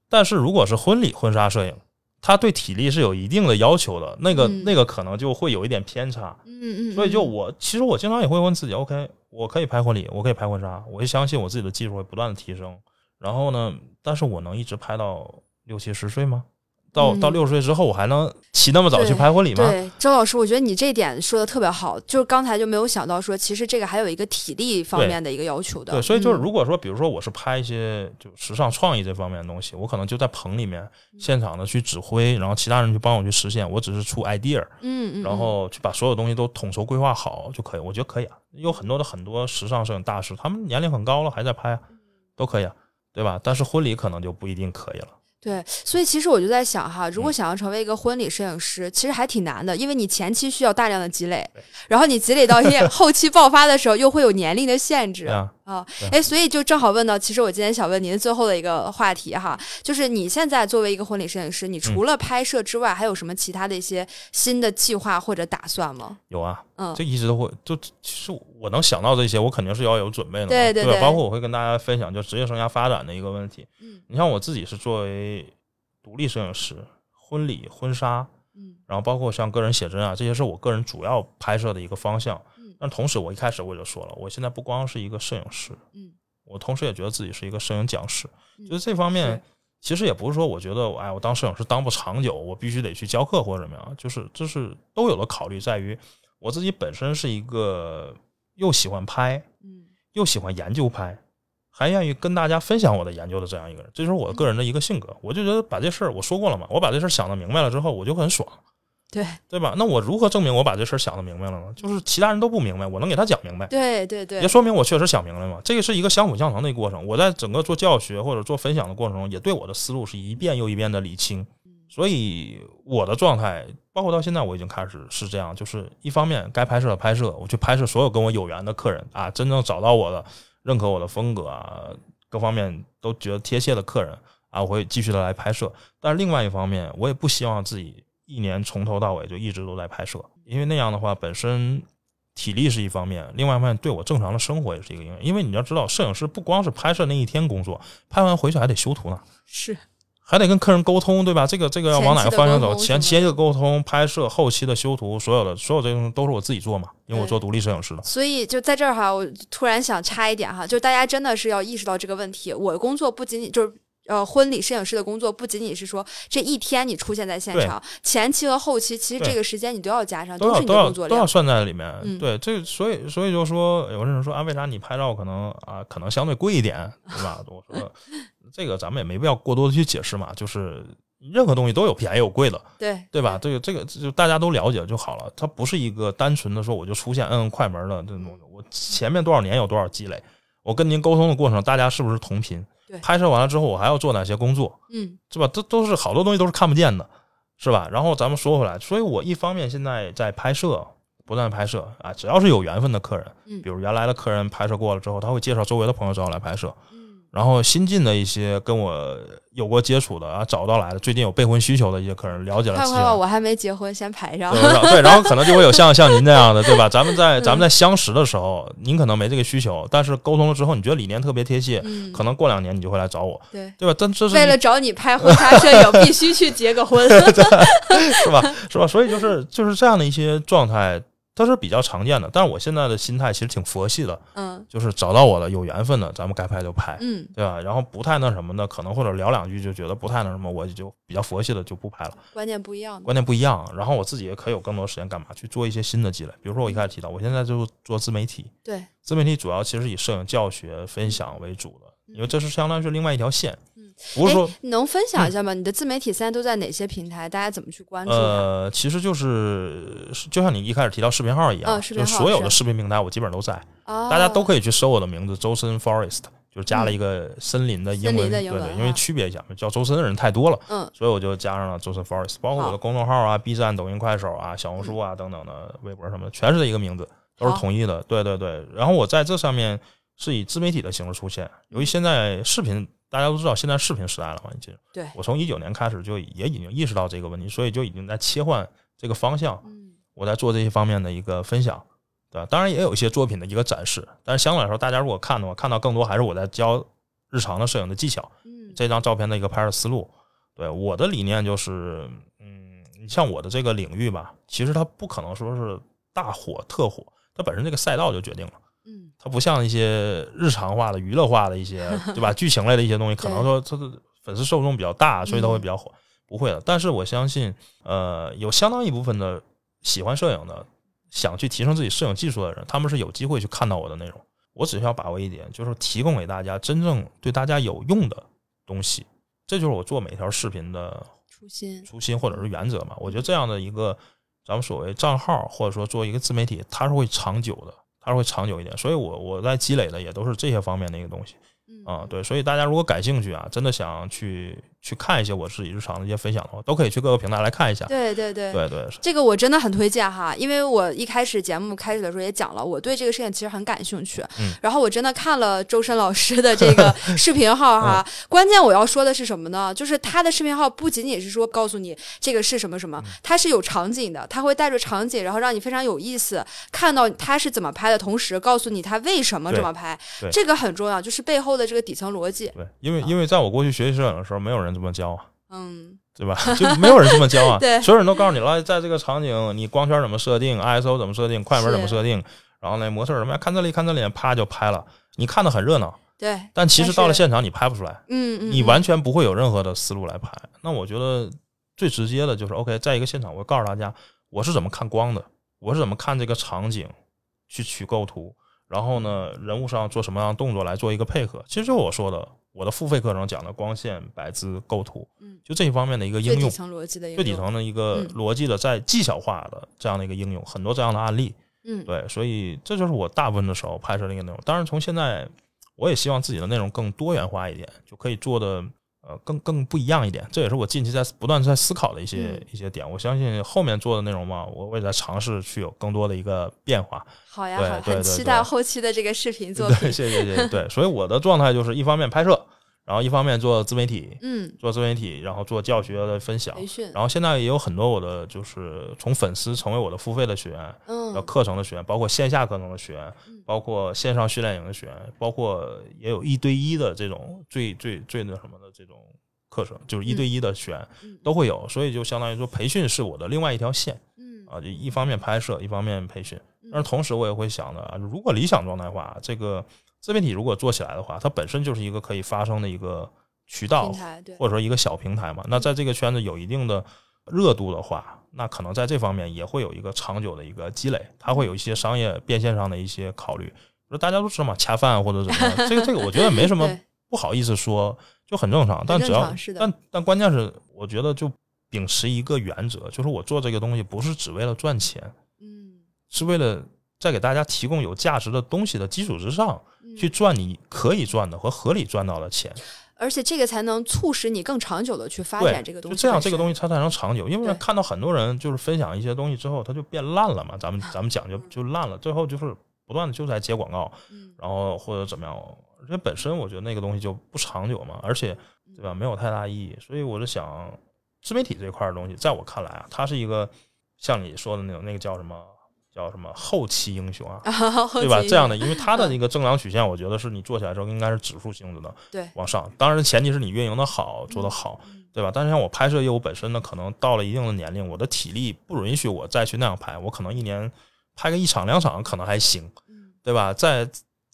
但是如果是婚礼婚纱摄影，它对体力是有一定的要求的，那个、嗯那个可能就会有一点偏差。嗯嗯，所以就嗯我其实我经常也会问自己，OK，我可以拍婚礼，我可以拍婚纱，我就相信我自己的技术会不断的提升。然后呢，但是我能一直拍到六七十岁吗？到嗯到六十岁之后，我还能起那么早去拍婚礼吗？对，周老师，我觉得你这点说的特别好，就是刚才就没有想到说，其实这个还有一个体力方面的一个要求的。对，所以就是嗯如果说，比如说我是拍一些就时尚创意这方面的东西，我可能就在棚里面嗯现场的去指挥，然后其他人去帮我去实现，我只是出 idea，嗯嗯，然后去把所有东西都统筹规划好就可以。我觉得可以啊，有很多的很多时尚摄影大师，他们年龄很高了还在拍啊，都可以啊，对吧？但是婚礼可能就不一定可以了。对，所以其实我就在想哈，嗯如果想要成为一个婚礼摄影师，其实还挺难的，因为你前期需要大量的积累，然后你积累到 后期爆发的时候，又会有年龄的限制啊对。哎，所以就正好问到，其实我今天想问您最后的一个话题哈，就是你现在作为一个婚礼摄影师，你除了拍摄之外，还有什么其他的一些新的计划或者打算吗？有啊，嗯这一直都会，就其实我能想到这些，我肯定是要有准备的对对对包括我会跟大家分享，就职业生涯发展的一个问题。嗯你像我自己是作为独立摄影师，婚礼、婚纱，嗯然后包括像个人写真啊，这些是我个人主要拍摄的一个方向嗯。但同时，我一开始我就说了，我现在不光是一个摄影师，嗯我同时也觉得自己是一个摄影讲师。嗯就是这方面，其实也不是说我觉得，哎，我当摄影师当不长久，我必须得去教课或者怎么样，就是就是都有的考虑，在于我自己本身是一个又喜欢拍，嗯又喜欢研究拍，还愿意跟大家分享我的研究的这样一个人，这就是我个人的一个性格。我就觉得把这事儿我说过了嘛，我把这事儿想的明白了之后，我就很爽，对对吧？那我如何证明我把这事儿想的明白了呢？就是其他人都不明白，我能给他讲明白，对对对也，说明我确实想明白嘛。这个是一个相辅相成的一个过程。我在整个做教学或者做分享的过程中，也对我的思路是一遍又一遍的理清。所以我的状态，包括到现在，我已经开始是这样，就是一方面该拍摄的拍摄，我去拍摄所有跟我有缘的客人啊，真正找到我的、认可我的风格啊，各方面都觉得贴切的客人啊，我会继续的来拍摄。但是另外一方面，我也不希望自己一年从头到尾就一直都在拍摄，因为那样的话本身。体力是一方面，另外一方面对我正常的生活也是一个影响。因为你要知道，摄影师不光是拍摄那一天工作，拍完回去还得修图呢，是，还得跟客人沟通，对吧？这个这个要往哪个方向走？前前期的沟通、拍摄、后期的修图，所有的所有这些东西都是我自己做嘛，因为我做独立摄影师的。所以就在这儿哈，我突然想插一点哈，就大家真的是要意识到这个问题。我的工作不仅仅就是。呃，婚礼摄影师的工作不仅仅是说这一天你出现在现场，前期和后期其实这个时间你都要加上，都是你的工作量，都要算在里面。对，这所以所以就说有人说啊，为啥你拍照可能啊可能相对贵一点，对吧？我说 这个咱们也没必要过多的去解释嘛，就是任何东西都有便宜有贵的，对对吧？这个这个就大家都了解就好了，它不是一个单纯的说我就出现摁快门的这种，我前面多少年有多少积累，我跟您沟通的过程，大家是不是同频？拍摄完了之后，我还要做哪些工作？嗯，是吧？这都是好多东西都是看不见的，是吧？然后咱们说回来，所以我一方面现在在拍摄，不断拍摄啊，只要是有缘分的客人，嗯，比如原来的客人拍摄过了之后，他会介绍周围的朋友找我来拍摄。然后新进的一些跟我有过接触的啊，找到来的，最近有备婚需求的一些客人了解了。快快快，我还没结婚，先排上。对，然后可能就会有像像您这样的，对吧？咱们在咱们在相识的时候，您可能没这个需求，但是沟通了之后，你觉得理念特别贴切，可能过两年你就会来找我，对对吧？但这是为了找你拍婚纱摄影，必须去结个婚，是吧？是吧？所以就是就是这样的一些状态。它是比较常见的，但是我现在的心态其实挺佛系的，嗯，就是找到我的有缘分的，咱们该拍就拍，嗯，对吧？然后不太那什么的，可能或者聊两句就觉得不太那什么，我就比较佛系的就不拍了。观念不一样，观念不一样。然后我自己也可以有更多时间干嘛？去做一些新的积累。比如说我一开始提到，我现在就做自媒体，对，自媒体主要其实以摄影教学分享为主的。因为这是相当于是另外一条线，嗯，不是说你能分享一下吗？你的自媒体现在都在哪些平台？大家怎么去关注？呃，其实就是就像你一开始提到视频号一样，就所有的视频平台我基本上都在，大家都可以去搜我的名字周深 Forest，就是加了一个森林的英文，对对，因为区别一下，叫周深的人太多了，嗯，所以我就加上了周深 Forest，包括我的公众号啊、B 站、抖音、快手啊、小红书啊等等的微博什么的，全是这一个名字，都是统一的，对对对。然后我在这上面。是以自媒体的形式出现，由于现在视频大家都知道，现在视频时代了嘛，已经。对。我从一九年开始就也已经意识到这个问题，所以就已经在切换这个方向。嗯。我在做这些方面的一个分享，对吧？当然也有一些作品的一个展示，但是相对来说，大家如果看的话，看到更多还是我在教日常的摄影的技巧。嗯。这张照片的一个拍摄思路，对我的理念就是，嗯，你像我的这个领域吧，其实它不可能说是大火特火，它本身这个赛道就决定了。嗯，它不像一些日常化的、娱乐化的一些，对吧？剧情类的一些东西，可能说它的粉丝受众比较大，所以它会比较火。不会的，但是我相信，呃，有相当一部分的喜欢摄影的、想去提升自己摄影技术的人，他们是有机会去看到我的内容。我只需要把握一点，就是提供给大家真正对大家有用的东西。这就是我做每条视频的初心、初心或者是原则嘛。我觉得这样的一个咱们所谓账号，或者说做一个自媒体，它是会长久的。它会长久一点，所以我我在积累的也都是这些方面的一个东西，啊，对，所以大家如果感兴趣啊，真的想去。去看一些我自己日常的一些分享的话，都可以去各个平台来看一下。对对对对对，这个我真的很推荐哈，因为我一开始节目开始的时候也讲了，我对这个事情其实很感兴趣。嗯，然后我真的看了周深老师的这个 视频号哈，关键我要说的是什么呢？就是他的视频号不仅仅是说告诉你这个是什么什么，他是有场景的，他会带着场景，然后让你非常有意思，看到他是怎么拍的同时，告诉你他为什么这么拍，这个很重要，就是背后的这个底层逻辑。对，因为因为在我过去学习摄影的时候，没有人。这么教啊，嗯，对吧？就没有人这么教啊，对，所有人都告诉你了，在这个场景，你光圈怎么设定，ISO 怎么设定，快门怎么设定，然后呢，模特什么呀，看这里，看这里，啪就拍了，你看的很热闹，对，但其实到了现场你拍不出来，嗯嗯，你完全不会有任何的思路来拍。那我觉得最直接的就是，OK，在一个现场，我告诉大家我是怎么看光的，我是怎么看这个场景去取构图，然后呢，人物上做什么样的动作来做一个配合，其实就我说的。我的付费课程讲的光线、白姿、构图，嗯，就这一方面的一个应用，最底层逻辑的，最底层的一个逻辑的，在技巧化的这样的一个应用，很多这样的案例，嗯，对，所以这就是我大部分的时候拍摄的一个内容。当然，从现在我也希望自己的内容更多元化一点，就可以做的呃更更不一样一点。这也是我近期在不断在思考的一些、嗯一些点。我相信后面做的内容嘛，我我也在尝试去有更多的一个变化。好呀，很期待后期的这个视频 作对，品。谢谢谢谢。对，所以我的状态就是一方面拍摄，然后一方面做自媒体，嗯，做自媒体，然后做教学的分享。培训，然后现在也有很多我的就是从粉丝成为我的付费的学员，嗯。呃，课程的学员，包括线下课程的学员嗯，包括线上训练营的学员，包括也有一对一的这种最最最那什么的这种课程，就是一对一的学员嗯。都会有，所以就相当于说培训是我的另外一条线。嗯。啊，就一方面拍摄，一方面培训。嗯。但是同时我也会想的，啊如果理想状态的话，这个自媒体如果做起来的话，它本身就是一个可以发声的一个渠道或者说一个小平台嘛。那在这个圈子有一定的热度的话，那可能在这方面也会有一个长久的一个积累，它会有一些商业变现上的一些考虑。说大家都知道嘛，恰饭或者怎么样，这个这个我觉得没什么 不好意思说，就很正常。但只要但但关键是，我觉得就秉持一个原则，就是我做这个东西不是只为了赚钱，嗯，是为了在给大家提供有价值的东西的基础之上，嗯去赚你可以赚的和合理赚到的钱。而且这个才能促使你更长久的去发展这个东西，就这样，这个东西它才能长久。因为看到很多人就是分享一些东西之后，它就变烂了嘛。咱们 咱们讲就就烂了，最后就是不断的就在接广告，嗯然后或者怎么样。而且本身我觉得那个东西就不长久嘛，而且对吧，没有太大意义。所以我就想，自媒体这块的东西，在我看来啊，它是一个像你说的那种那个叫什么叫什么后期英雄啊，对吧？这样的，因为它的一个增长曲线，我觉得是你做起来之后应该是指数性质的对往上。当然，前提是你运营的好，做得好，嗯对吧？但是像我拍摄业务本身呢，可能到了一定的年龄，我的体力不允许我再去那样拍，我可能一年拍个一场两场可能还行，嗯对吧？再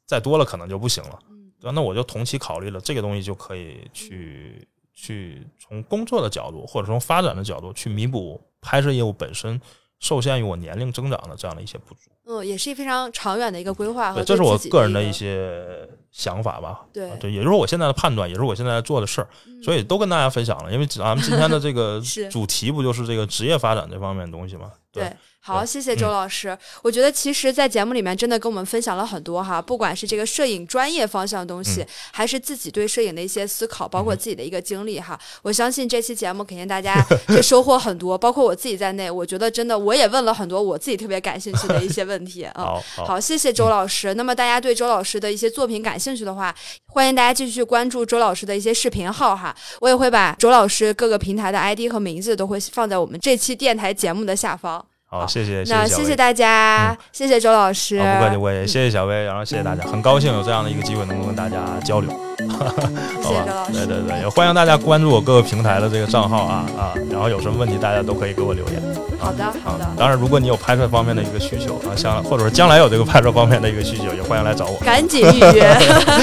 再多了可能就不行了，嗯对吧？那我就同期考虑了这个东西，就可以去去从工作的角度或者从发展的角度去弥补拍摄业务本身受限于我年龄增长的这样的一些不足。嗯，也是非常长远的一个规划和对，这是我个人的一些想法吧。对啊对，也就是我现在的判断，也是我现在在做的事儿，嗯所以都跟大家分享了。因为咱们今天的这个 主题不就是这个职业发展这方面的东西吗？对，好，谢谢周嗯老师。我觉得其实，在节目里面真的跟我们分享了很多哈，不管是这个摄影专业方向的东西，嗯还是自己对摄影的一些思考，包括嗯自己的一个经历哈。我相信这期节目肯定大家就收获很多，包括我自己在内。我觉得真的，我也问了很多我自己特别感兴趣的一些问题 啊。好好好，谢谢周老师。那么大家对周老师的一些作品感兴趣的话，欢迎大家继续关注周老师的一些视频号哈。我也会把周老师各个平台的 ID 和名字都会放在我们这期电台节目的下方。好，谢谢，那谢。谢大家，谢谢周老师。不客气，我也谢谢小薇，然后谢谢大家，很高兴有这样的一个机会能够跟大家交流，谢好吧谢周老？师。对对对，也欢迎大家关注我各个平台的这个账号啊啊，然后有什么问题大家都可以给我留言。好的，好的啊，，当然，如果你有拍摄方面的一个需求啊，像或者说将来有这个拍摄方面的一个需求，也欢迎来找我。赶紧预约，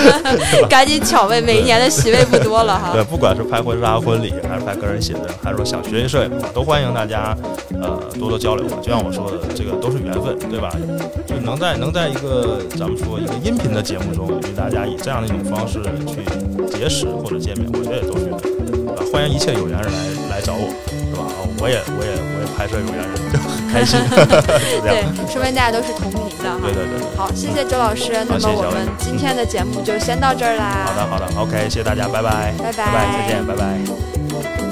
赶紧抢位，每一年的席位不多了哈对，不管是拍婚纱、婚礼，还是拍个人写真，还是说想学习摄影，都欢迎大家呃多多交流吧。就像我说的，这个都是缘分，对吧？就能在能在一个咱们说一个音频的节目中，与大家以这样的一种方式去结识或者见面，我觉得也都是缘分。啊，欢迎一切有缘人来来找我，对吧？啊，我也我也我也拍摄有缘人，就很开心，就这对。，说明大家都是同频的哈。对对对对。好，谢谢周老师。那么我们今天的节目就先到这儿啦。好的，好的，OK，谢谢大家，拜拜，拜拜拜拜，再见，拜拜。